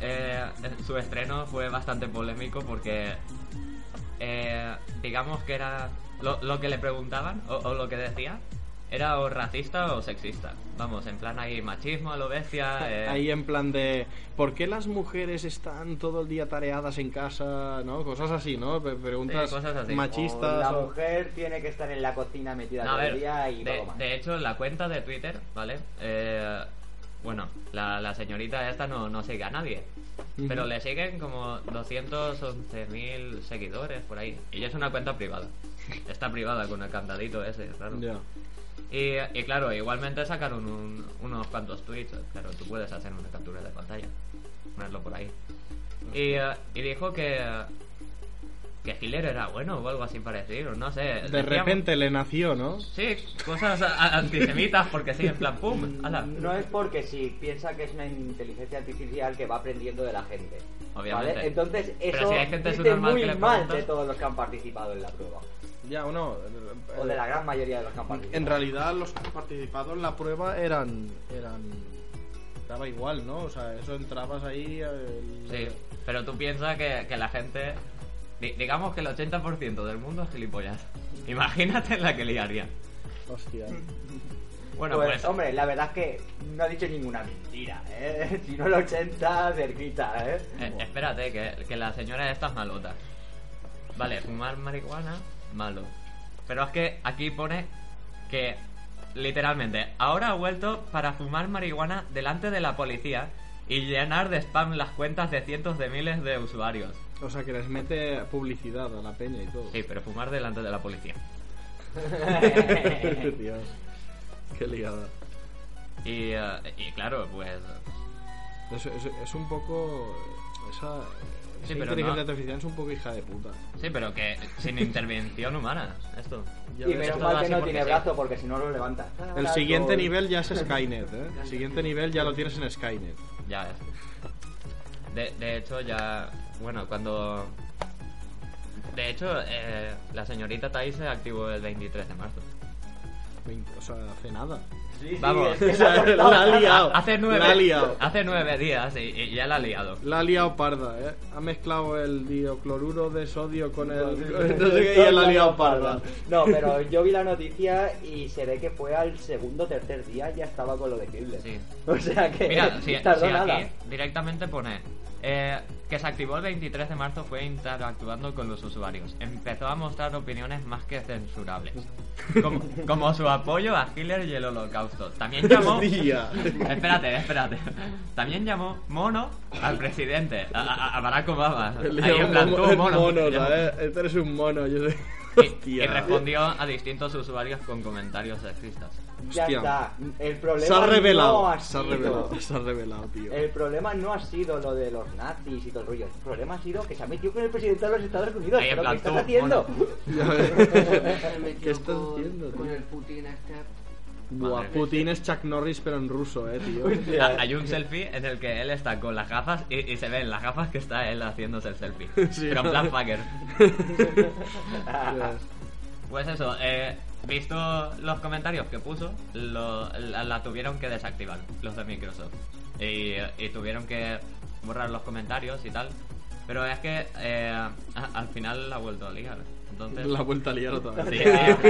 eh, su estreno fue bastante polémico porque eh, digamos que era lo, lo que le preguntaban o, o lo que decía era o racista o sexista. Vamos, en plan ahí machismo lo bestia. eh, Ahí en plan de ¿por qué las mujeres están todo el día tareadas en casa? ¿No? Cosas así, ¿no? Preguntas Sí, cosas así. machistas. la o- mujer tiene que estar en la cocina metida No, todo el día y de, poco más. de hecho, la cuenta de Twitter, ¿vale? Eh, bueno, la, la señorita esta no, no sigue a nadie. Pero le siguen como 211.000 seguidores por ahí. Y es una cuenta privada. Está privada con el candadito ese, claro. Ya. Y, y claro, igualmente sacaron un- unos cuantos tweets. Claro, tú puedes hacer una captura de pantalla. Ponerlo por ahí. Y, y dijo que. Que Hitler era bueno o algo así parecido, no sé. De Decíamos- repente le nació, ¿no? Sí, cosas antisemitas porque sí, en plan, pum, ala. No es porque si piensa que es una inteligencia artificial que va aprendiendo de la gente. Obviamente. ¿vale? Entonces, Pero eso si hay gente muy que le mal de todos los que han participado en la prueba. Ya, bueno. O de la gran mayoría de los que han participado. En realidad los que han participado en la prueba eran eran daba igual, ¿no? O sea, eso entrabas ahí el- Sí, pero tú piensas que, que la gente. di- digamos que el 80% del mundo es gilipollas. Imagínate la que liaría. Hostia. Bueno, pues, pues. hombre, la verdad es que no ha dicho ninguna mentira, ¿eh? Si no el 80, cerquita, ¿eh? eh, espérate, que, que la señora esta es malota. Vale, fumar marihuana, malo. Pero es que aquí pone que, literalmente, ahora ha vuelto para fumar marihuana delante de la policía y llenar de spam las cuentas de cientos de miles de usuarios. O sea, que les mete publicidad a la peña y todo. Sí, pero fumar delante de la policía. Dios. Qué liada. Y, eh, y claro, pues. Es, es- es un poco esa Sí, pero inteligencia no- artificial es un poco hija de puta. Sí, pero que sin intervención humana, esto. Ya y menos mal que no tiene sí. brazo porque si no lo levanta. El siguiente nivel ya es Skynet, ¿eh? El siguiente nivel ya lo tienes en Skynet. Ya. De, de hecho, ya. Bueno, cuando. De hecho, eh, la señorita Thais se activó el 23 de marzo. O sea, hace nada. Sí, sí, Vamos. O sea, la- la ha liado. Hace nueve, La ha liado. hace nueve días y, y ya la ha liado. La ha liado parda, ¿eh? Ha mezclado el diocloruro de sodio con el... no sé qué, y la ha liado parda. No, pero yo vi la noticia y se ve que fue al segundo o tercer día ya estaba con lo de Hitler. Sí. O sea que Mira, si, tardó si nada. aquí directamente pone eh, que se activó el 23 de marzo fue interactuando con los usuarios. Empezó a mostrar opiniones más que censurables. Como, como su apoyo a Hitler y el holocausto. También llamó... Espérate, espérate. También llamó mono al presidente, a, Barack Obama. Ahí en plan, tú, mono. mono. Este eres un mono, yo sé. Y, y respondió a distintos usuarios con comentarios sexistas. Ya Hostia. está. El problema Se ha revelado, no ha se ha sido- revelado, se ha revelado, tío. El problema no ha sido lo de los nazis y todo el rollo. El problema ha sido que se ha metido con el presidente de los Estados Unidos. Ahí en ¿Pero plan, qué estás tú, haciendo? ¿Qué estás con, haciendo, con el Putin este. Buah, Putin es Chuck Norris pero en ruso, eh, tío. Hostia. Hay un selfie en el que él está con las gafas y, y se ven las gafas que está él haciéndose el selfie. Sí, Pero en. Pues eso, eh, visto los comentarios que puso, lo- la, la tuvieron que desactivar los de Microsoft. Y, y tuvieron que borrar los comentarios y tal. Pero es que eh, a- al final la ha vuelto a liar. Entonces, La vuelta a liar otra vez. Sí,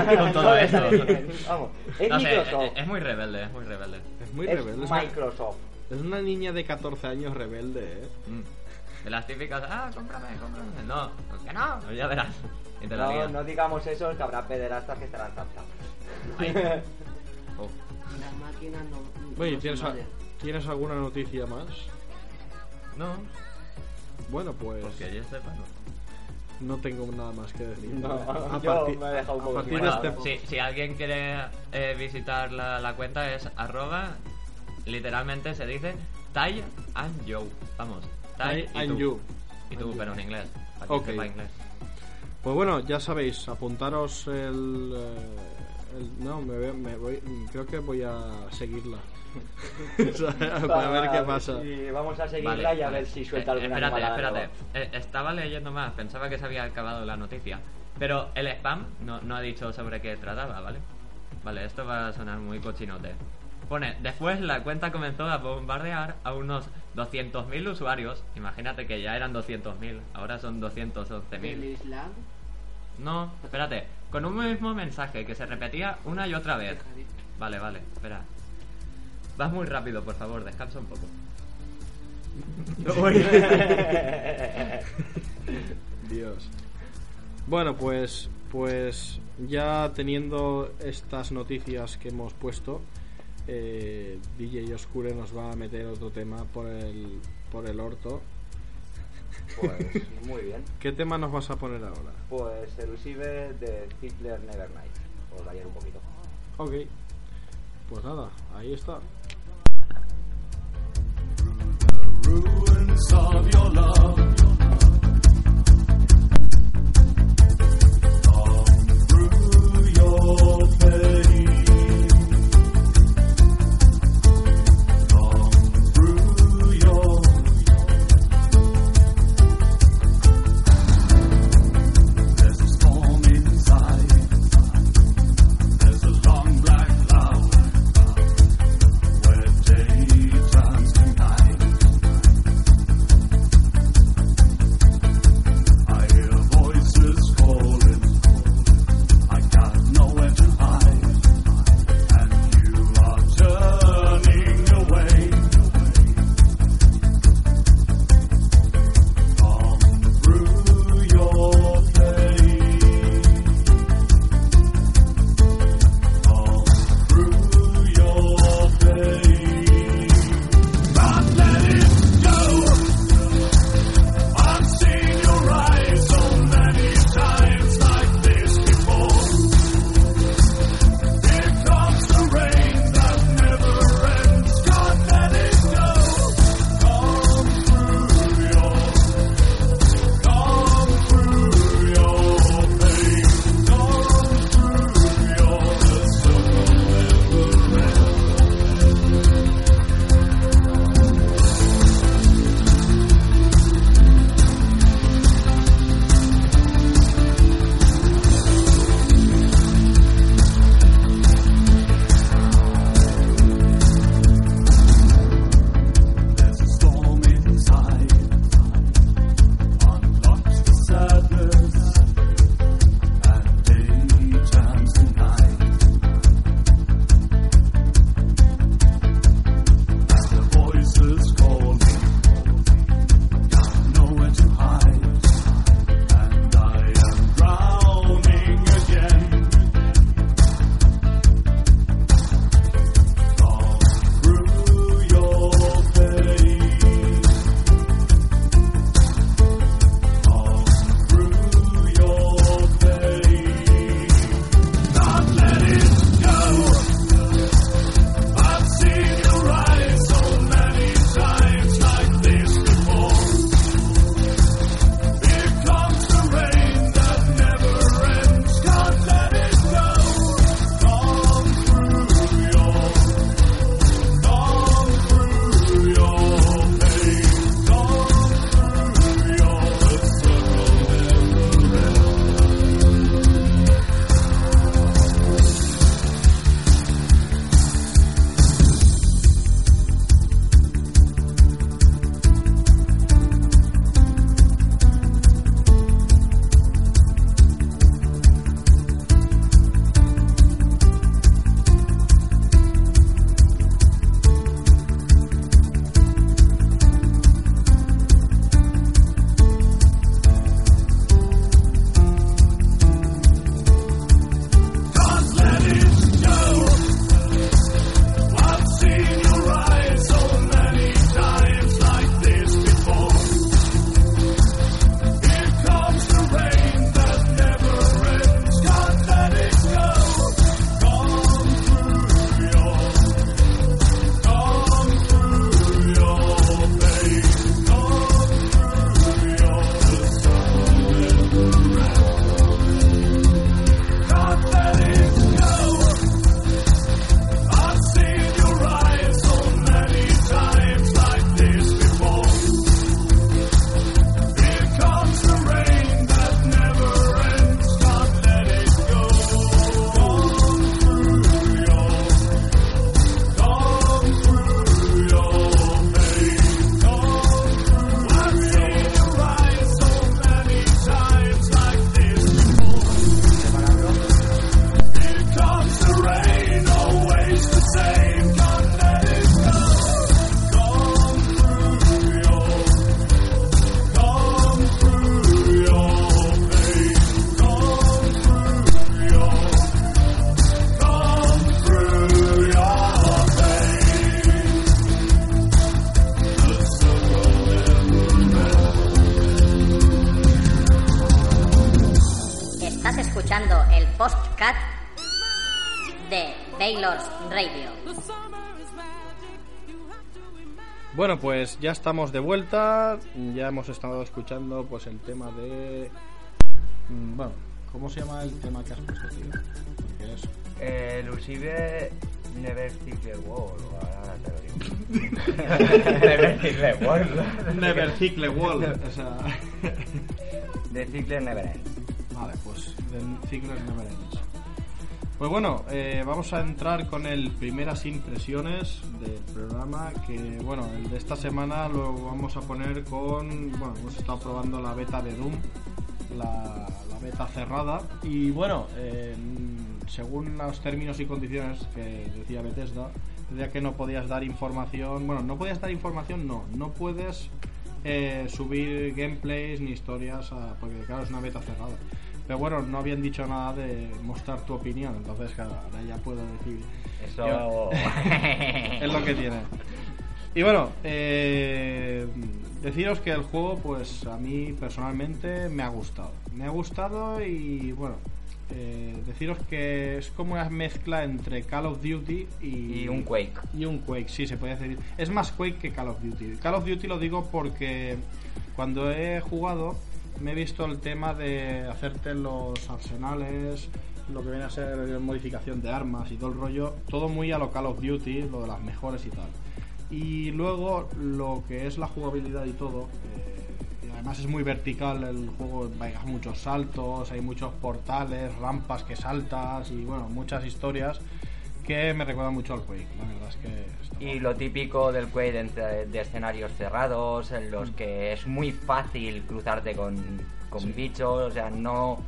sí, con todo esto. Vamos, es No sé, es, es muy rebelde, es muy rebelde. Es muy es rebelde. Es una, Microsoft. es una niña de 14 años rebelde, ¿eh? Mm. De las típicas, ah, cómprame, cómprame. No, que no, ya verás. Y te No, no digamos eso, que habrá pederastas que estarán captados. Ay. Uf. Las máquinas no. Oye, no ¿tienes, a- madres. ¿tienes alguna noticia más? No, Bueno, pues porque yo sepa, no. no tengo nada más que decir. No, a yo partir, me he dejado un poco a partir de palabras. este... Si, si alguien quiere eh, visitar la, la cuenta es arroba, literalmente se dice Tai and Joe. Vamos, Tai, Tai y and tú. you. Y tú, pero en inglés. Para que Ok. sepa inglés. Pues bueno, ya sabéis, apuntaros el... eh, el- no, me, me voy... Creo que voy a seguirla. Para ver qué pasa. Y vamos a seguirla Vale, y a vale. ver si suelta Eh, alguna Espérate, espérate. Eh, estaba leyendo más, pensaba que se había acabado la noticia. Pero el spam no, no ha dicho sobre qué trataba, ¿vale? Vale, esto va a sonar muy cochinote. Pone, después la cuenta comenzó a bombardear a unos 200.000 usuarios. Imagínate que ya eran 200.000, ahora son 211.000. ¿El Islam? No, espérate. Con un mismo mensaje que se repetía una y otra vez. Vale, vale, espera. Vas muy rápido, por favor, descansa un poco. Dios. Bueno, pues, pues ya teniendo estas noticias que hemos puesto, eh, DJ Oscure nos va a meter otro tema por el, por el orto. Pues muy bien. ¿Qué tema nos vas a poner ahora? Pues elusive de Hitler Never Night. Os ayer un poquito. Ok. Pues nada, ahí está. ruins of your love. Come through your pain. Postcat de Taylor's Radio. Bueno, pues ya estamos de vuelta. Ya hemos estado escuchando pues el tema de. mm, Bueno, ¿cómo se llama el tema que has puesto, tío? Porque es. Eh, Elusive Never the World. Ahora te lo digo. Never the World. Never Cicle Wall. O sea. De Cycle Never Ends. Vale, pues The Cicles Never Ends. Pues bueno, eh, vamos a entrar con el primeras impresiones del programa. Que bueno, el de esta semana lo vamos a poner con. Bueno, hemos estado probando la beta de Doom, la, beta cerrada. Y bueno, eh, según los términos y condiciones que decía Bethesda, decía que no podías dar información. Bueno, no podías dar información, no, no puedes eh, subir gameplays ni historias, a- porque claro, es una beta cerrada. Pero bueno, no habían dicho nada de mostrar tu opinión, entonces claro, ahora ya puedo decir. Eso. es lo que tiene. Y bueno, eh, deciros que el juego, pues a mí personalmente me ha gustado. Me ha gustado y bueno, eh, deciros que es como una mezcla entre Call of Duty y, Y un Quake. y un Quake, sí, se puede decir. Es más Quake que Call of Duty. Call of Duty lo digo porque cuando he jugado me he visto el tema de hacerte los arsenales, lo que viene a ser modificación de armas y todo el rollo, todo muy a lo Call of Duty, lo de las mejores y tal. Y luego lo que es la jugabilidad y todo, eh, además es muy vertical el juego, hay muchos saltos, hay muchos portales, rampas que saltas y bueno, muchas historias que me recuerdan mucho al Quake, la verdad es que... Y lo típico del Quake de, de escenarios cerrados, en Mm. los que es muy fácil cruzarte con, con Sí. bichos, o sea, no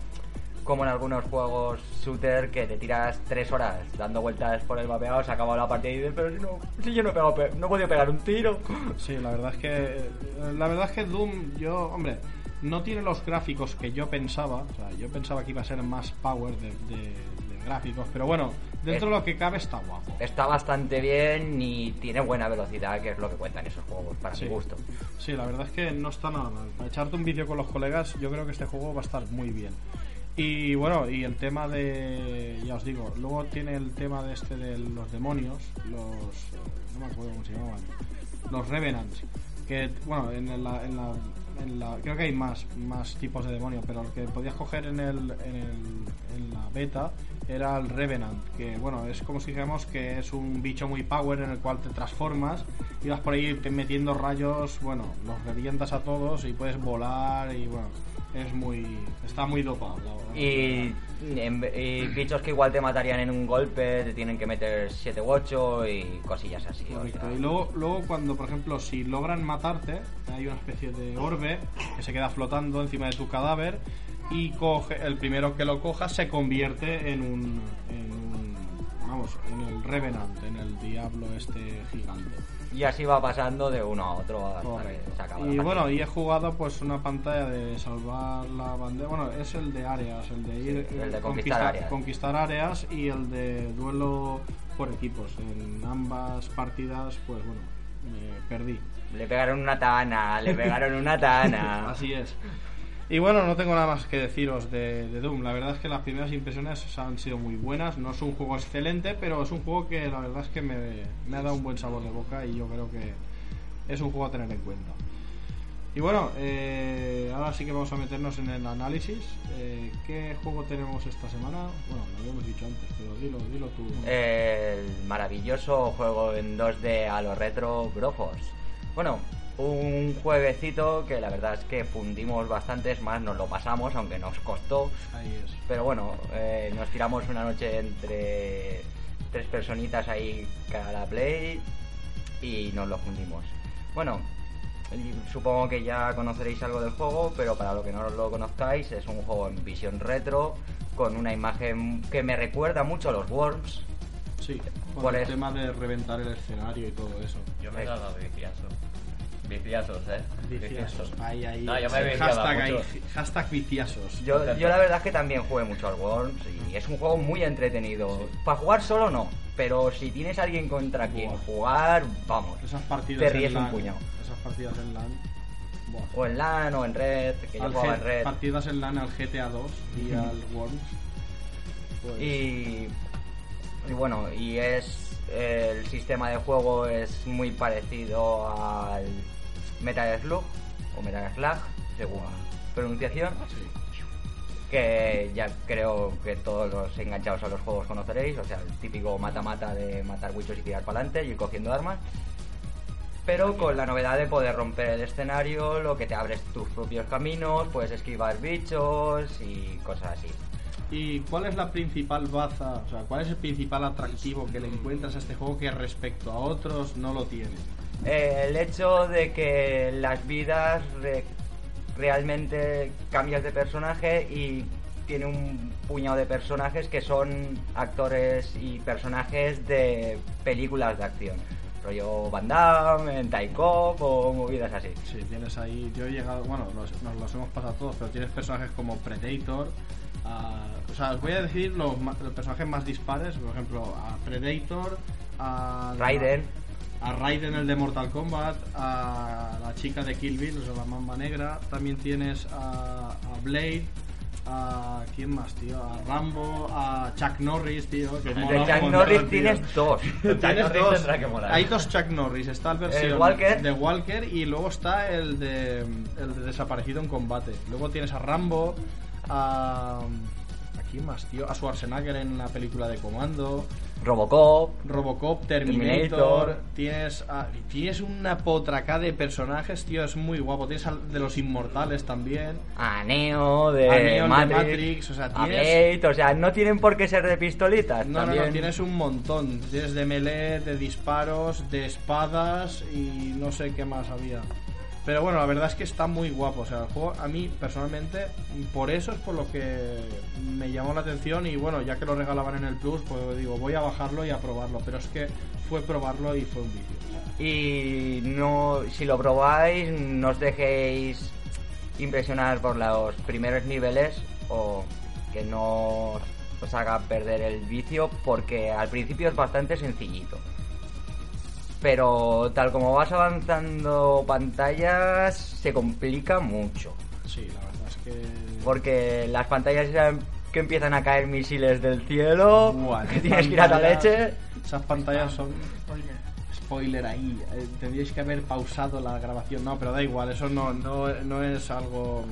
como en algunos juegos shooter que te tiras tres horas dando vueltas por el mapeado, se acaba la partida y dices, pero si, no, si yo no he, pegado pe- no he podido pegar un tiro. Sí, la verdad es que la verdad es que Doom yo, hombre, no tiene los gráficos que yo pensaba, o sea, yo pensaba que iba a ser más power de, de- gráficos, pero bueno, dentro de lo que cabe está guapo. Está bastante bien y tiene buena velocidad, que es lo que cuentan esos juegos, para Sí. mi gusto. Sí, la verdad es que no está nada mal. Para echarte un vídeo con los colegas, yo creo que este juego va a estar muy bien. Y bueno, y el tema de. Ya os digo, luego tiene el tema de este de los demonios, los. No me acuerdo cómo se llamaban. Los Revenants. Que, bueno, en la. En la en la- creo que hay más, más tipos de demonios, pero el que podías coger en, el, en, el- en la beta era el Revenant, que bueno, es como si dijéramos que es un bicho muy power en el cual te transformas y vas por ahí metiendo rayos, bueno, los revientas a todos y puedes volar y bueno, es muy... está muy dopado. la. Y, y bichos que igual te matarían en un golpe, te tienen que meter 7 u 8 y cosillas así. o Correcto. sea. Y luego, luego cuando, por ejemplo, si logran matarte, hay una especie de orbe que se queda flotando encima de tu cadáver y coge el primero que lo coja se convierte en un, en un vamos, en el Revenant, en el diablo este gigante. Y así va pasando de uno a otro hasta que se acaba. Y bueno, y he jugado pues una pantalla de salvar la bandera. Bueno, es el de áreas, el de ir el de eh, conquistar áreas. conquistar áreas y el de duelo por equipos. En ambas partidas, pues bueno, me perdí. Le pegaron una tana, le pegaron una tana. Así es. Y bueno, no tengo nada más que deciros de, de Doom. La verdad es que las primeras impresiones han sido muy buenas. No es un juego excelente, pero es un juego que la verdad es que me, me ha dado un buen sabor de boca y yo creo que es un juego a tener en cuenta. Y bueno, eh, ahora sí que vamos a meternos en el análisis. Eh, ¿Qué juego tenemos esta semana? Bueno, lo habíamos dicho antes, pero dilo, dilo tú. El maravilloso juego en 2D a lo retro Broforce. Bueno, un jueguecito que la verdad es que fundimos bastantes más, nos lo pasamos, aunque nos costó. Ahí es. Pero bueno, eh, nos tiramos una noche entre tres personitas ahí cada play y nos lo fundimos. Bueno, supongo que ya conoceréis algo del juego, pero para lo que no lo conozcáis, es un juego en visión retro con una imagen que me recuerda mucho a los Worms. Sí, con ¿Cuál el es? tema de reventar el escenario y todo eso. Yo me he dado viciazos. Viciazos, ¿eh? Viciosos. Ahí, ahí. No, yo me hashtag, ahí, hashtag viciosos. Yo, yo la verdad es que también jugué mucho al Worms y es un juego muy entretenido. Para jugar solo no, pero si tienes a alguien contra quien jugar, vamos. Esas partidas Te ríes en un LAN, puñado. Esas partidas en LAN. buah. O en LAN o en Red, que yo jugaba en Red. Partidas en LAN al GTA 2 y al Worms. Pues, Y, y bueno, y es el sistema de juego es muy parecido al Metal Slug o Metal Slug, según pronunciación, que ya creo que todos los enganchados a los juegos conoceréis, o sea, el típico mata-mata de matar bichos y tirar para adelante y ir cogiendo armas. Pero con la novedad de poder romper el escenario, lo que te abres tus propios caminos, puedes esquivar bichos y cosas así. ¿Y cuál es la principal baza, o sea, cuál es el principal atractivo que le encuentras a este juego que respecto a otros no lo tiene? Eh, el hecho de que las vidas re- realmente cambias de personaje y tiene un puñado de personajes que son actores y personajes de películas de acción. Rollo Van Damme, en Taiko o movidas así. Sí, tienes ahí, yo he llegado, bueno, los- nos los hemos pasado todos, pero tienes personajes como Predator, a- o sea, os voy a decir los, los personajes más dispares, por ejemplo, a Predator, a Raiden. A Raiden el de Mortal Kombat, a la chica de Kill Bill, o sea, la mamba negra, también tienes a, a Blade, a quién más, tío, a Rambo, a Chuck Norris, tío, que De Chuck Norris tío. tienes dos. Tienes Norris dos. tendrá que molar. Hay dos Chuck Norris. Está el versión El Walker. de Walker y luego está el de, el de desaparecido en combate. Luego tienes a Rambo, a. ¿A quién más, tío? A Schwarzenegger en la película de Comando, Robocop. Robocop, Terminator. Terminator. Tienes, a- tienes una potraca de personajes, tío. Es muy guapo. Tienes al de los inmortales también. A Neo de, A Neo, el de Matrix, o sea, a tienes- Blade, o sea, no tienen por qué ser de pistolitas. No, también... no, no, tienes un montón. Tienes de melee, de disparos, de espadas y no sé qué más había. Pero bueno, la verdad es que está muy guapo. O sea, el juego a mí personalmente, por eso es por lo que me llamó la atención. Y bueno, ya que lo regalaban en el Plus, pues digo, voy a bajarlo y a probarlo. Pero es que fue probarlo y fue un vicio. Y no, si lo probáis, no os dejéis impresionar por los primeros niveles o que no os haga perder el vicio porque al principio es bastante sencillito. Pero tal como vas avanzando pantallas se complica mucho. Sí, la verdad es que. Porque las pantallas ya que empiezan a caer misiles del cielo, Buah, que tienes que ir a la leche. Esas pantallas son. Spoiler. spoiler ahí. eh, tendríais que haber pausado la grabación. No, pero da igual, eso no, no, no es algo.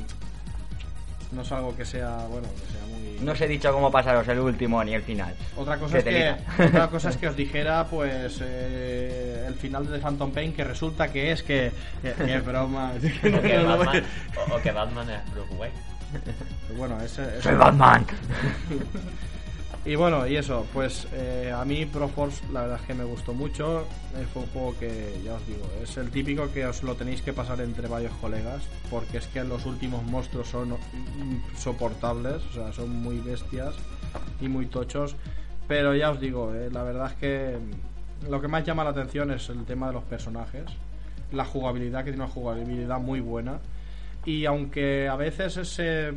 No es algo que sea, bueno, que sea muy. No os he dicho cómo pasaros el último ni el final. Otra cosa, Que es que, otra cosa es que os dijera, pues, eh, el final de The Phantom Pain, que resulta que es que. que, broma. O que, Batman, o, o que Batman es Bruce Wayne. Bueno, ese, ese- ¡Soy Batman! Y bueno, y eso, pues eh, a mí Proforce la verdad es que me gustó mucho. Eh, fue un juego que, ya os digo, es el típico que os lo tenéis que pasar entre varios colegas, porque es que los últimos monstruos son insoportables, o sea, son muy bestias y muy tochos. Pero ya os digo, eh, la verdad es que lo que más llama la atención es el tema de los personajes, la jugabilidad, que tiene una jugabilidad muy buena. Y aunque a veces ese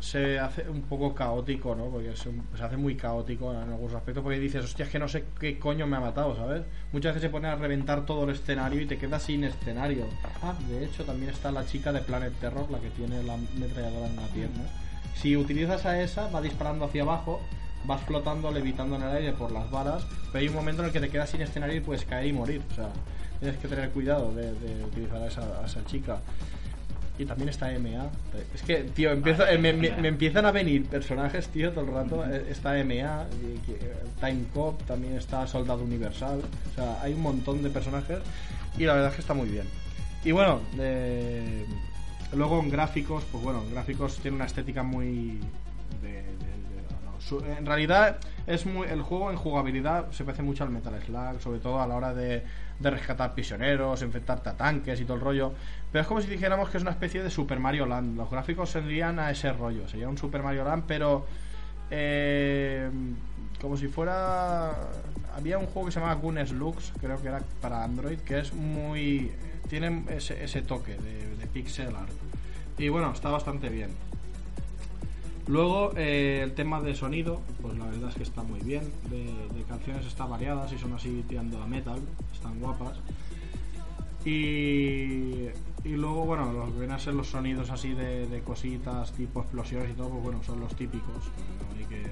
se hace un poco caótico, ¿no? Porque se, hace muy caótico en algunos aspectos porque dices, hostia, es que no sé qué coño me ha matado, ¿sabes? Muchas veces se pone a reventar todo el escenario y te quedas sin escenario. Ah, de hecho también está la chica de Planet Terror, la que tiene la ametralladora en la pierna. Si utilizas a esa, va disparando hacia abajo, vas flotando, levitando en el aire por las varas, pero hay un momento en el que te quedas sin escenario y puedes caer y morir. O sea, tienes que tener cuidado de, de utilizar a a esa chica. Y también está MA. Es que, tío, empiezo, eh, me, me- me empiezan a venir personajes, tío, todo el rato. Eh, Está MA, eh, Time Cop, también está Soldado Universal. O sea, hay un montón de personajes y la verdad es que está muy bien. Y bueno, eh, luego en gráficos, pues bueno, en gráficos tiene una estética muy... de- de- en realidad es muy el juego en jugabilidad se parece mucho al Metal Slug sobre todo a la hora de, rescatar prisioneros enfrentarte a tanques y todo el rollo. Pero es como si dijéramos que es una especie de Super Mario Land. Los gráficos serían a ese rollo. Sería un Super Mario Land pero eh, como si fuera había un juego que se llamaba Goonies Lux creo que era para Android que es muy tiene ese, ese toque de, de pixel art. Y bueno está bastante bien Luego, eh, el tema de sonido, pues la verdad es que está muy bien. De, canciones está variadas y son así tirando a metal, están guapas. Y, y luego, bueno, lo que vienen a ser los sonidos así de, de cositas, tipo explosiones y todo, pues bueno, son los típicos. No hay que-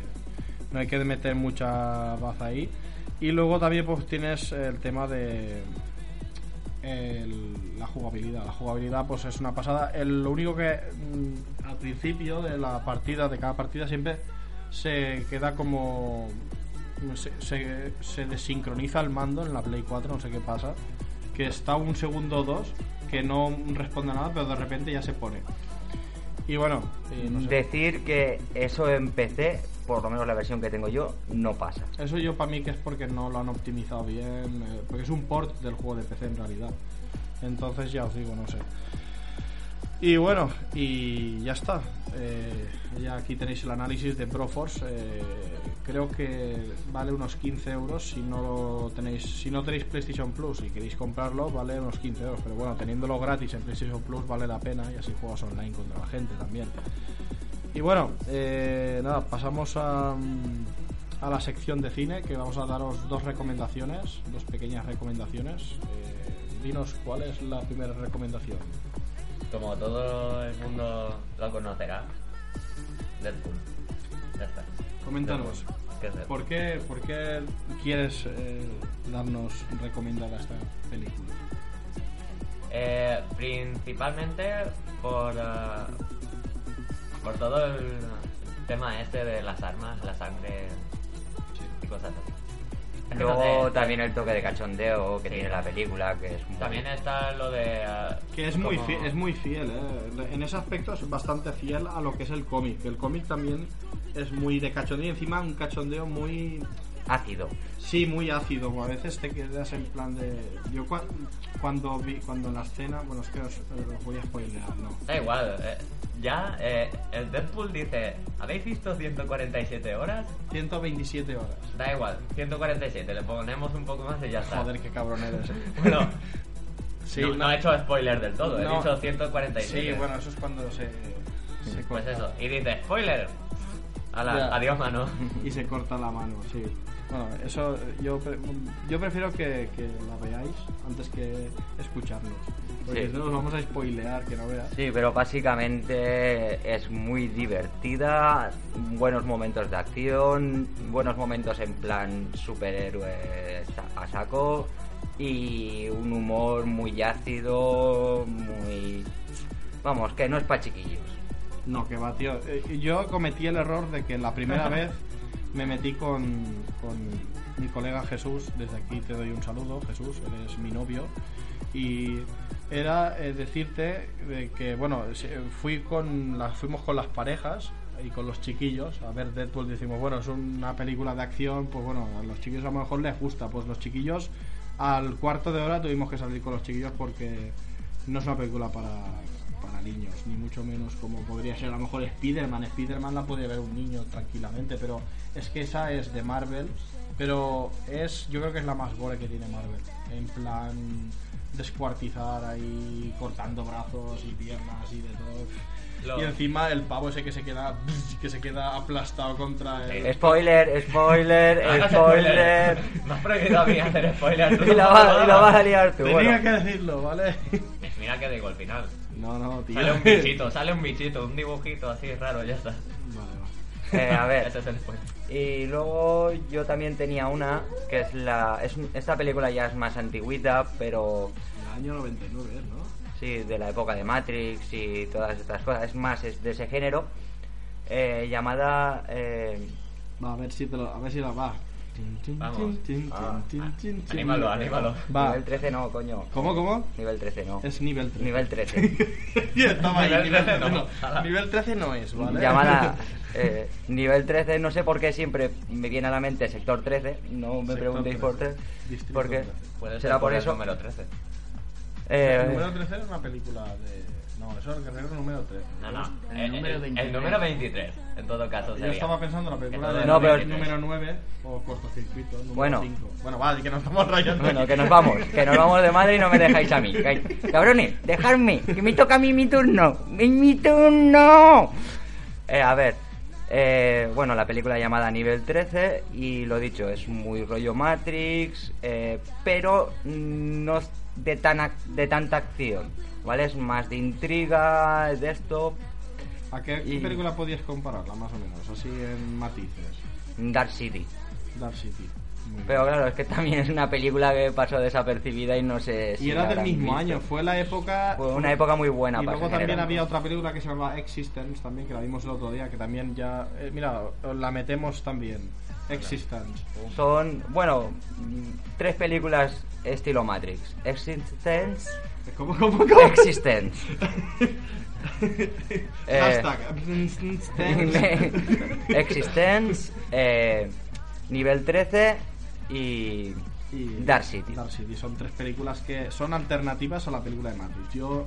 no hay que meter mucha baza ahí. Y luego también pues tienes el tema de el- la jugabilidad. La jugabilidad pues es una pasada. El- lo único que mm, al principio de la partida, de cada partida, siempre se queda como... Se, se, se desincroniza el mando en la Play 4, no sé qué pasa. Que está un segundo o dos que no responde a nada, pero de repente ya se pone. Y bueno, eh, no sé. Decir que eso en PC, por lo menos la versión que tengo yo, no pasa. Eso yo para mí que es porque no lo han optimizado bien, eh, porque es un port del juego de PC en realidad. Entonces ya os digo, no sé. Y bueno, y ya está. Eh, ya aquí tenéis el análisis de Broforce. Eh, creo que vale unos 15 euros si no lo tenéis, si no tenéis PlayStation Plus y queréis comprarlo, vale unos 15 euros. Pero bueno, teniéndolo gratis en PlayStation Plus vale la pena y así juegas online contra la gente también. Y bueno, eh, nada, pasamos a, a la sección de cine, que vamos a daros dos recomendaciones, dos pequeñas recomendaciones. Eh, dinos cuál es la primera recomendación. Como todo el mundo lo conocerá, Deadpool. Ya está. Coméntanos. ¿por qué, por qué quieres eh, darnos recomendada esta película? Eh, principalmente por, eh, por todo el tema este de las armas, la sangre y cosas así. Luego también el toque de cachondeo que Sí. tiene la película, que es muy- También está lo de... eh, Que es muy, fiel, es muy fiel, ¿eh? En ese aspecto es bastante fiel a lo que es el cómic. El cómic también es muy de cachondeo y encima un cachondeo muy ácido. Sí, muy ácido. A veces te quedas en plan de. Yo cua- cuando vi, cuando en la escena, bueno, es que os, os voy a spoilear, no. Da igual, eh, ya eh, el Deadpool dice, ¿habéis visto 147 horas? 127 horas. Da igual, 147, le ponemos un poco más y ya está. Joder, qué cabrón eres. Bueno, sí, no, no he hecho spoiler del todo, he No. dicho 147. Sí, bueno, eso es cuando se, se Pues corta. eso, y dice, spoiler. Ala, Ya. adiós mano. Y se corta la mano, sí. Bueno, eso yo, pre- yo prefiero que, que la veáis antes que escucharnos. Porque Sí. no nos vamos a spoilear, que no veas. Sí, pero básicamente es muy divertida, buenos momentos de acción, buenos momentos en plan superhéroe a saco y un humor muy ácido, muy... Vamos, que no es para chiquillos. No, que va, tío. Eh, Yo cometí el error de que la primera vez me metí con, con mi colega Jesús. Desde aquí te doy un saludo, Jesús, eres mi novio. Y era eh, decirte de que, bueno, fui con las, fuimos con las parejas y con los chiquillos a ver Deadpool. Decimos, bueno, es una película de acción, pues bueno, a los chiquillos a lo mejor les gusta. Pues los chiquillos, al cuarto de hora tuvimos que salir con los chiquillos porque no es una película para niños, ni mucho menos como podría ser a lo mejor Spider-Man. Spider-Man la podría ver un niño tranquilamente, pero es que esa es de Marvel, pero es, yo creo que es la más gore que tiene Marvel. En plan, descuartizar ahí, cortando brazos y piernas y de todo. Lo- Y encima el pavo ese que se queda que se queda aplastado contra el... Spoiler, spoiler, Hagas spoiler. Me has prohibido a mí hacer spoiler. tú y, la no va- lo y la vas a liar tú. Tenía Bueno, que decirlo, ¿vale? Mira que digo al final. No, no, tío. Sale un bichito, sale un bichito, un dibujito así raro, ya está. Vale, vale. eh, a ver. Ese es el spoiler. Y luego yo también tenía una, que es la... Es, un- esta película ya es más antigüita, pero El año 99, ¿no? sí, de la época de Matrix y todas estas cosas. Es más, es de ese género, eh, llamada... eh, Va, a ver si te lo, a ver si la va. Vamos. Ah. Anímalo, anímalo. Va. Nivel 13 no, coño. ¿Cómo, cómo? Nivel 13 no. Es nivel 13. Nivel 13. Yo estaba ahí, Nivel nivel 13 13 no. no. Nivel 13 no es, ¿vale? Llamada eh, nivel 13, no sé por qué siempre me viene a la mente sector 13, no me Sector preguntéis 13. por qué. Distrito Porque 13. Puede ser será por el eso. número 13. Eh, El número 13 era una película de. No, eso es el guerrero número 13. No, no. El El, número el- 23. el número 23, en todo caso. Yo Sería. estaba pensando en la película Entonces, de No, pero- número 9 o cortocircuito, número Bueno. 5. Bueno, vale, que nos estamos rayando. Bueno, que nos vamos, que nos vamos de madre y no me dejáis a mí. Cabrones, dejadme, que me toca a mí mi turno. ¡Mi, mi turno! Eh, a ver, eh, bueno, la película llamada Nivel 13, y lo dicho, es muy rollo Matrix, eh, pero no de, tan de tanta acción, ¿vale? Es más de intriga, de esto. ¿A qué y- película podías compararla, más o menos? Así en matices. Dark City. Dark City. Muy bien. Pero claro, es que también es una película que pasó desapercibida y no sé si y era la del mismo visto. año, fue la época. Fue una época muy buena Y para luego también había otra película que se llamaba Existence, también que la vimos el otro día, que también ya. eh, mira, la metemos también. Existence. Son, bueno, tres películas estilo Matrix. Existence. ¿Cómo, cómo, cómo? Existence. Eh, Hashtag. Existence. eh, nivel 13 y. y Dark City. Dark City. Son tres películas que son alternativas a la película de Matrix. Yo,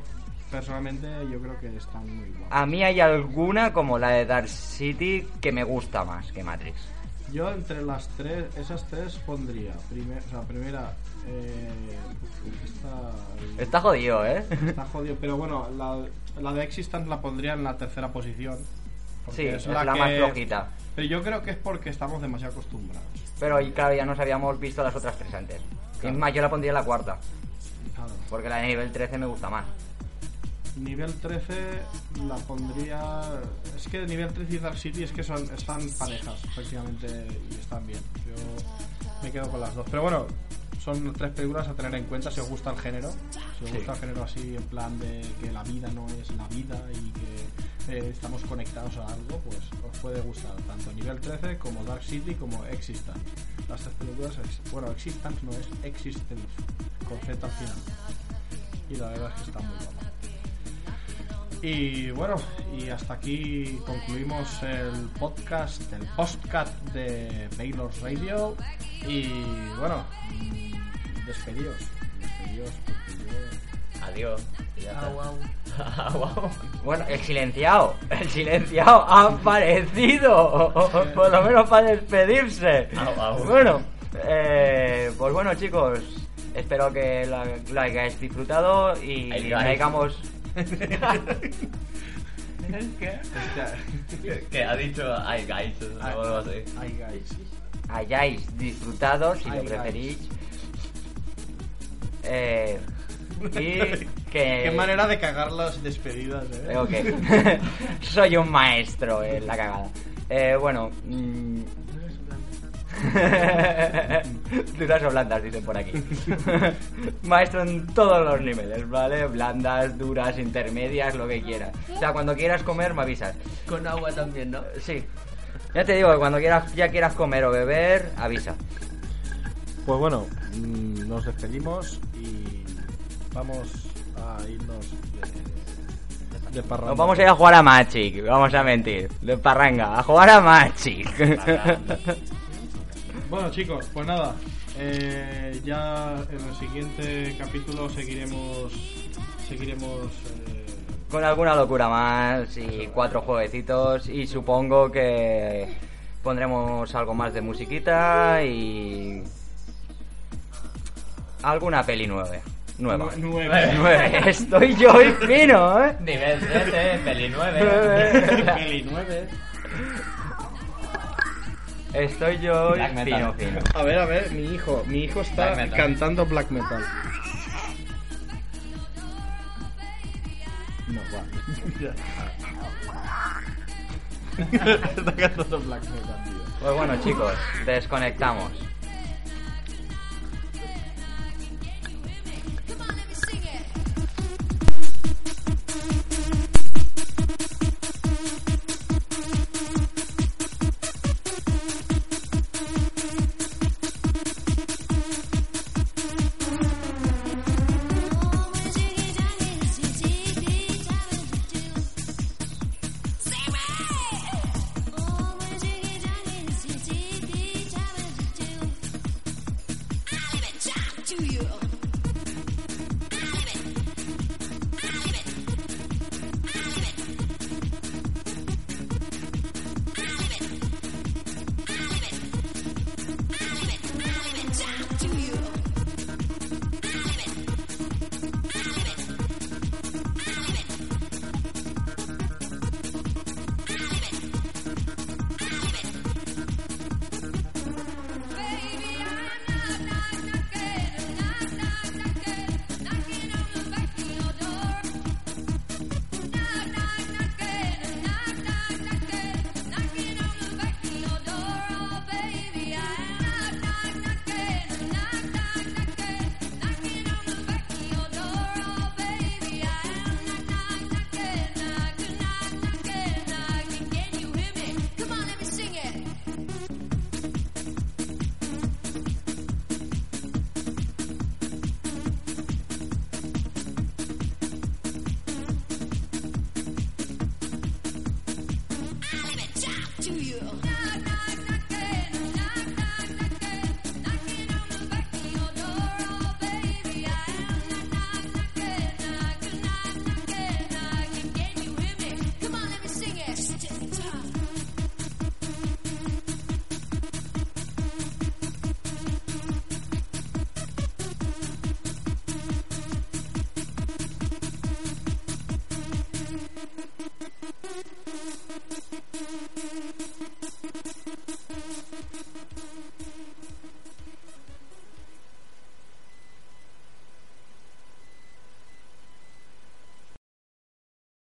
personalmente, yo creo que están muy guapas. A mí hay alguna, como la de Dark City, que me gusta más que Matrix. Yo entre las tres, esas tres pondría. Primer, o sea, primera. Eh, esta, Está jodido, ¿eh? Está jodido, pero bueno, la, la de Existence la pondría en la tercera posición. Sí, es la más flojita. Pero yo creo que es porque estamos demasiado acostumbrados. Pero y claro, ya nos habíamos visto las otras tres antes. Claro. Es más, yo la pondría en la cuarta. Claro. Porque la de nivel 13 me gusta más. Nivel 13 la pondría. Es que nivel 13 y Dark City es que son, están parejas, efectivamente, y están bien. Yo me quedo con las dos. Pero bueno, son tres películas a tener en cuenta si os gusta el género. Si os Sí. gusta el género así, en plan de que la vida no es la vida y que eh, estamos conectados a algo, pues os puede gustar tanto nivel 13 como Dark City como Existence. Las tres películas, bueno, Existence no es Existence, con Z al final. Y la verdad es que está muy guapa. Y bueno, y hasta aquí concluimos el podcast, el postcat de Baylor's Radio. Y bueno, mm, despedidos. Despedidos porque yo. Adiós. Ah, guau. Bueno, el silenciado, el silenciado ha aparecido, por lo menos para despedirse. Au. Bueno, eh, pues bueno chicos, espero que la, la hayáis disfrutado y Ay, traigamos... Que- ha dicho ay guys o algo así. Ay, guys. hayáis disfrutado, si Ay, lo guys. preferís. Eh, y que... Qué manera de cagar las despedidas, eh. Creo que soy un maestro en la cagada. Eh, bueno. mm, Duras o blandas, dicen por aquí. Maestro en todos los niveles, ¿vale? Blandas, duras, intermedias, lo que quieras. O sea, cuando quieras comer, me avisas. Con agua también, ¿no? Sí. Ya te digo que cuando quieras, ya quieras comer o beber, avisa. Pues bueno, mm, nos despedimos y vamos a irnos de, de parranda. Nos vamos a ir a jugar a Magic, vamos a mentir. De parranga, a jugar a Magic. Bueno chicos, pues nada, eh, ya en el siguiente capítulo seguiremos, seguiremos eh, Con alguna locura más y cuatro jueguecitos y supongo que pondremos algo más de musiquita y alguna peli nueva. Nueva. nu- nueve. Nueve. Estoy yo y fino, ¿eh? Nivel 13, peli 9. Nueve. Peli nueve. Estoy yo y Black fino, metal. fino. A ver, a ver, mi hijo, mi hijo está Black metal. cantando black metal. No, va. está cantando black metal, tío. Pues bueno, chicos, desconectamos.